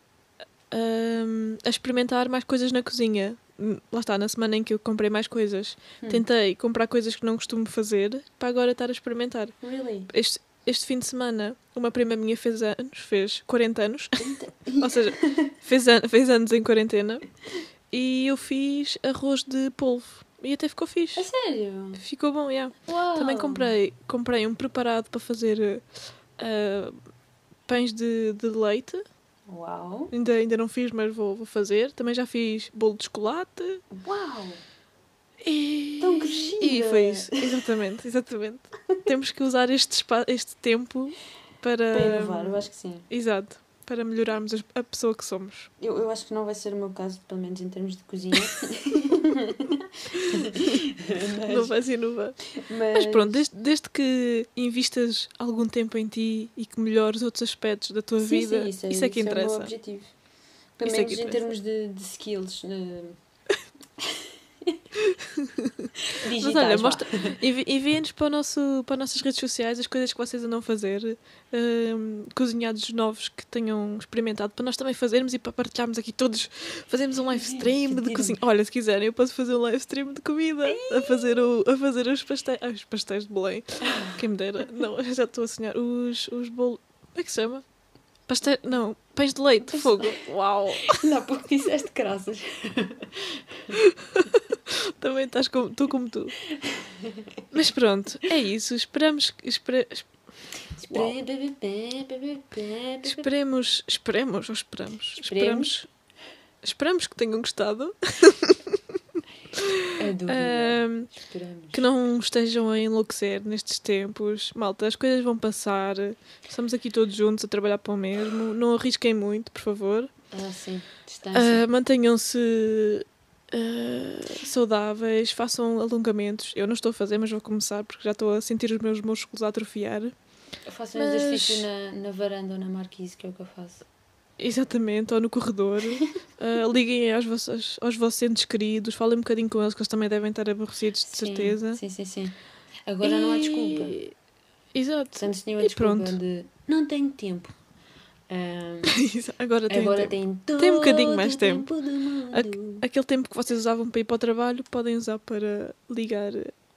S2: hum, a experimentar mais coisas na cozinha. Hum, Lá está, na semana em que eu comprei mais coisas.
S1: Hum.
S2: Tentei comprar coisas que não costumo fazer para agora estar a experimentar.
S1: Really?
S2: Este, este fim de semana, uma prima minha fez anos, fez 40 anos, ou seja, fez, an- fez anos em quarentena, e eu fiz arroz de polvo. E até ficou fixe.
S1: sério?
S2: Ficou bom, yeah.
S1: Uau.
S2: Também comprei, comprei um preparado para fazer ah, pães de, de leite.
S1: Uau.
S2: Ainda, ainda não fiz, mas vou, vou fazer. Também já fiz bolo de chocolate.
S1: Uau.
S2: E,
S1: Tão crescida.
S2: E foi isso. Exatamente, exatamente. Temos que usar este, espa- este tempo para.
S1: Para inovar, eu acho que sim.
S2: Exato. Para melhorarmos a pessoa que somos.
S1: Eu, eu acho que não vai ser o meu caso, pelo menos em termos de cozinha.
S2: Não vais inovar.
S1: mas,
S2: Mas pronto, desde, desde que invistas algum tempo em ti e que melhores outros aspectos da tua
S1: Sim,
S2: vida,
S1: sim,
S2: isso, é, que
S1: o meu
S2: interessa.
S1: objetivo. Pelo
S2: Isso é
S1: menos
S2: que
S1: em
S2: interessa.
S1: termos de, de skills. eh,
S2: Mas
S1: digitais,
S2: olha, mostra, envi- enviem-nos para, o nosso, para as nossas redes sociais as coisas que vocês andam a fazer, hum, cozinhados novos que tenham experimentado, para nós também fazermos e para partilharmos aqui todos. Fazemos um live stream de cozinha. Olha, se quiserem, eu posso fazer um live stream de comida, a fazer, o, a fazer os pastéis. Ah, os pastéis de Belém. Quem me dera. Não, já estou a sonhar. Os, os bolos. Como é que se chama? Pastéis. Não, pães de leite, fogo. Uau!
S1: Há pouco disseste graças.
S2: Também estás como, tu como tu. Mas pronto, é isso. Esperamos. Espera, Uau. Esperemos, esperemos ou esperamos?
S1: Esperemos.
S2: Esperamos que tenham gostado,
S1: Dúvida.
S2: que não estejam a enlouquecer nestes tempos. Malta, as coisas vão passar, estamos aqui todos juntos a trabalhar para o mesmo. Não arrisquem muito, por favor.
S1: Ah, sim. Distância.
S2: Ah, Mantenham-se ah, saudáveis, façam alongamentos. Eu não estou a fazer, mas vou começar porque já estou a sentir os meus músculos a atrofiar.
S1: eu faço um
S2: mas-
S1: exercício na, na varanda ou na marquise, que é o que eu faço.
S2: Exatamente, ou no corredor. Uh, liguem aos vossos, aos vossos entes queridos, falem um bocadinho com eles, que eles também devem estar aborrecidos, de
S1: Sim,
S2: certeza.
S1: Sim, sim, sim. Agora não há
S2: E-
S1: desculpa.
S2: Exato.
S1: Antes nenhuma
S2: E
S1: desculpa
S2: pronto.
S1: de não tenho tempo. Ahm,
S2: Agora tem
S1: agora
S2: tempo.
S1: tem
S2: Tem um bocadinho mais tempo.
S1: mundo.
S2: Aquele tempo que vocês usavam para ir para o trabalho, podem usar para ligar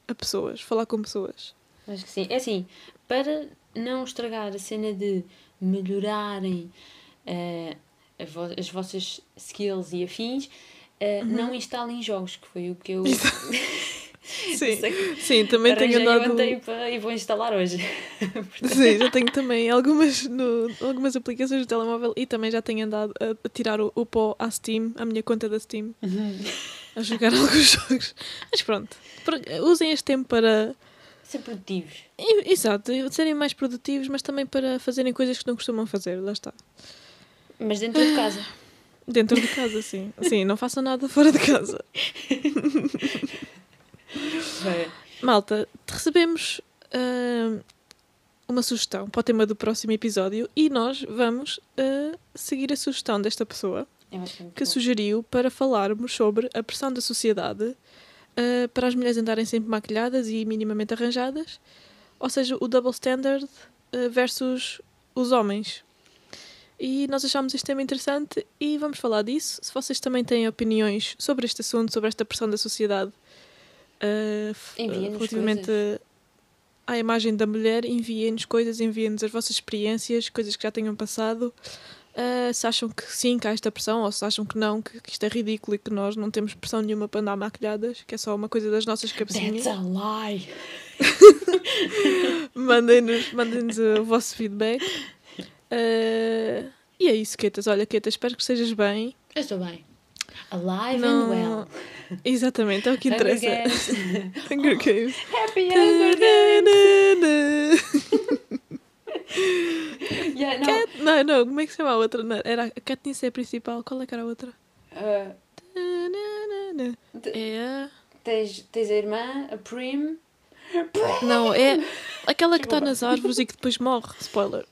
S2: a pessoas, falar com pessoas.
S1: Acho que sim. É assim, para não estragar a cena de melhorarem a vo- as vossas skills e afins, eh,
S2: Uhum.
S1: não instalem jogos, que foi o que eu
S2: Sim,
S1: Sei-
S2: sim também tenho andado.
S1: e vou instalar hoje. Portanto,
S2: Sim, já tenho também algumas, no, algumas aplicações do telemóvel e também já tenho andado a, a tirar o, o pó à Steam, à minha conta da Steam, a jogar alguns jogos. Mas pronto, Pro- usem este tempo para
S1: Ser produtivos.
S2: Exato, serem mais produtivos, mas também para fazerem coisas que não costumam fazer, lá está.
S1: Mas dentro de casa.
S2: Dentro de casa, sim. Sim, não façam nada fora de casa. Malta, recebemos ah, uma sugestão para o tema do próximo episódio e nós vamos ah, seguir a sugestão desta pessoa
S1: que é
S2: sugeriu para falarmos sobre a pressão da sociedade ah, para as mulheres andarem sempre maquilhadas e minimamente arranjadas, ou seja, o double standard versus os homens. E nós achámos este tema interessante e vamos falar disso. Se vocês também têm opiniões sobre este assunto, sobre esta pressão da sociedade,
S1: Enviem-nos
S2: relativamente à imagem da mulher, enviem-nos coisas, enviem-nos as vossas experiências, coisas que já tenham passado. Uh, se acham que sim, que há esta pressão, ou se acham que não, que, que isto é ridículo e que nós não temos pressão nenhuma para andar maquilhadas, que é só uma coisa das nossas cabecinhas,
S1: That's a lie.
S2: mandem-nos mandem o vosso feedback. Uh, e é isso, Quetas. Olha, Quetas, espero que estejas bem.
S1: Eu estou bem. Alive
S2: Não-
S1: and well.
S2: Exatamente, é o que interessa. Hunger Games.
S1: Happy Hunger Games. Yeah, não.
S2: Cat- Não, não, como é que se chama a outra? Não, Era a Katniss é a principal, qual é que era a outra?
S1: Uh,
S2: É a...
S1: tens, tens a irmã, a Prim.
S2: Não, é aquela que está nas árvores e que depois morre. Spoiler.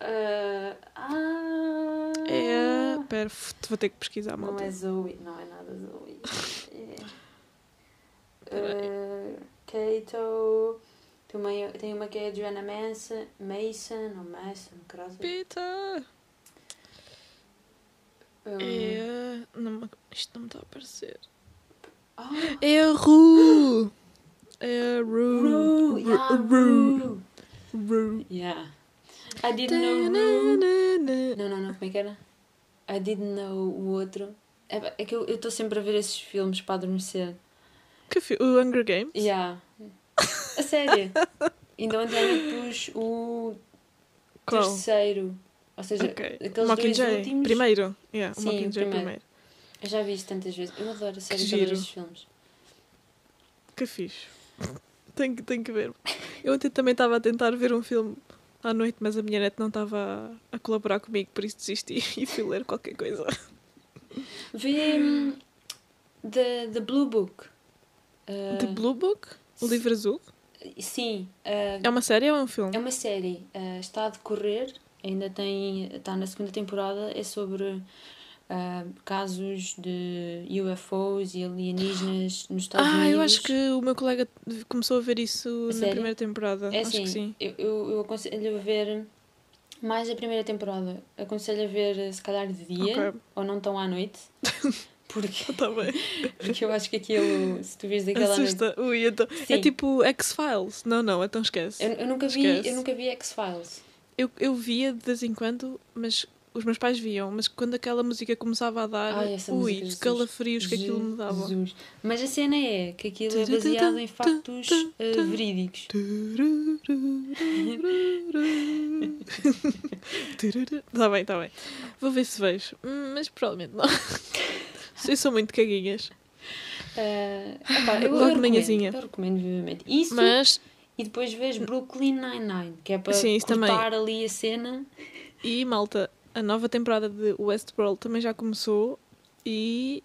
S1: Uh, ah,
S2: É. Pera, vou ter que pesquisar,
S1: Não
S2: malta.
S1: é Zoe, não é nada Zoe. É- Uh, Kato. Tem uma, tem uma que é a Joanna Manson, Mason, ou Mason, caralho.
S2: Peter!
S1: Um,
S2: É. Não, isto não me está a aparecer.
S1: ah,
S2: É a Ru! É a Ru!
S1: Ru, yeah,
S2: Ru!
S1: Ru.
S2: Ru!
S1: Yeah. I didn't know. Não, não, não, como é que era? I didn't know o outro. É, é que eu estou sempre a ver esses filmes para adormecer.
S2: Que fi- O Hunger Games?
S1: Yeah. A sério. Ainda ontem pus o
S2: Qual?
S1: terceiro. Ou seja,
S2: Ok.
S1: aqueles dois
S2: Mockingjay.
S1: últimos.
S2: Primeiro. Yeah,
S1: Sim,
S2: Mockingjay
S1: primeiro.
S2: primeiro.
S1: Eu já vi isto tantas vezes. Eu adoro a série de esses filmes.
S2: Que fixe. Tenho, que- tenho que ver. Eu ontem também estava a tentar ver um filme à noite, mas a minha net não estava a, colaborar comigo, por isso desisti e fui ler qualquer coisa.
S1: Hum, The, the Blue Book. Uh,
S2: The Blue Book? O livro azul?
S1: Sim. uh,
S2: É uma série ou é um filme?
S1: É uma série, eh, está a decorrer, ainda tem, está na segunda temporada, é sobre ah, casos de UFOs e alienígenas nos Estados
S2: Ah,
S1: Unidos.
S2: eu acho que o meu colega começou a ver isso na primeira temporada.
S1: É
S2: acho
S1: assim,
S2: que sim.
S1: Eu, eu, eu aconselho a ver mais a primeira temporada. Aconselho a ver se calhar de dia
S2: Ok.
S1: ou não tão à noite. Porque,
S2: bem.
S1: porque eu acho que aquilo, se tu vês daquela noite.
S2: Assusta. Ui, então, é
S1: Sim.
S2: tipo X-Files. Não, não, então esquece.
S1: Eu, eu nunca vi,
S2: Esquece.
S1: eu nunca vi X-Files.
S2: Eu, eu via de vez em quando, mas os meus pais viam, mas quando aquela música começava a dar,
S1: Ai,
S2: ui, os
S1: Jesus.
S2: calafrios que aquilo me dava.
S1: Jesus. Mas a cena é que aquilo é baseado em factos eh, verídicos.
S2: Está bem, está bem. Vou ver se vejo. Hum, Mas provavelmente não. Vocês são muito caguinhas.
S1: Eh, epá, eu,
S2: Logo
S1: eu
S2: manhãzinha.
S1: eu recomendo vivamente. Isso
S2: Mas,
S1: e depois vês Brooklyn Nine-Nine, que é para
S2: Sim, isso também.
S1: cortar ali a cena.
S2: e malta, a nova temporada de Westworld também já começou e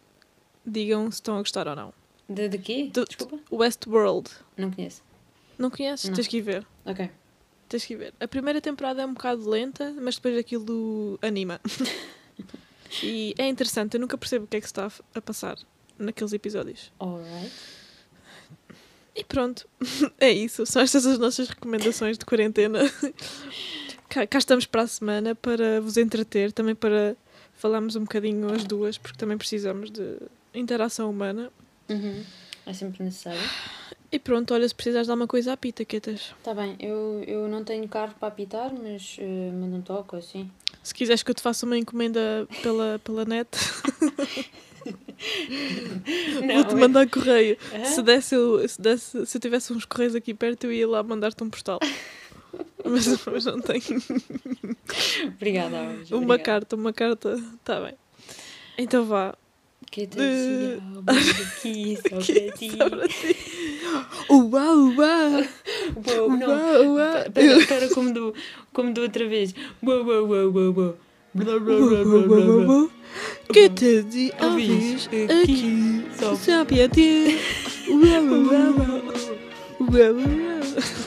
S2: digam se estão a gostar ou não.
S1: De, de quê?
S2: Do-
S1: Desculpa?
S2: Westworld.
S1: Não conheço.
S2: Não conheces?
S1: Não.
S2: Tens que ir ver.
S1: Ok.
S2: Tens que ir ver. A primeira temporada é um bocado lenta, mas depois aquilo anima. e é interessante, eu nunca percebo o que é que se está a passar naqueles episódios.
S1: Alright.
S2: E pronto, é isso. São estas as nossas recomendações de quarentena. cá, cá estamos para a semana para vos entreter, também para falarmos um bocadinho as duas, porque também precisamos de interação humana.
S1: Uhum. É sempre necessário.
S2: E pronto, olha, se precisares de alguma coisa, apita, Quetas.
S1: Tá bem, eu, eu não tenho carro para apitar, mas uh, mando um toque assim.
S2: Se quiseres que eu te faça uma encomenda pela, pela net, vou-te mandar correio.
S1: Hã?
S2: Se, desse, eu, se, desse, se eu tivesse uns correios aqui perto, eu ia lá mandar-te um postal. mas, mas não tenho.
S1: Obrigada, Alves.
S2: Uma carta, uma carta. Tá bem. Então vá.
S1: Que te
S2: De-
S1: aqui, só para ti.
S2: Só para ti. Uau, uau!
S1: Uau, não.
S2: Uau!
S1: Espera, espera como do, como do outra vez. Uau, uau, uau, uau, uau. Blá, blá, blá, blá, blá, blá.
S2: Que te de
S1: ouvis aqui,
S2: só para ti. Uau, uau, uau. Uau, uau.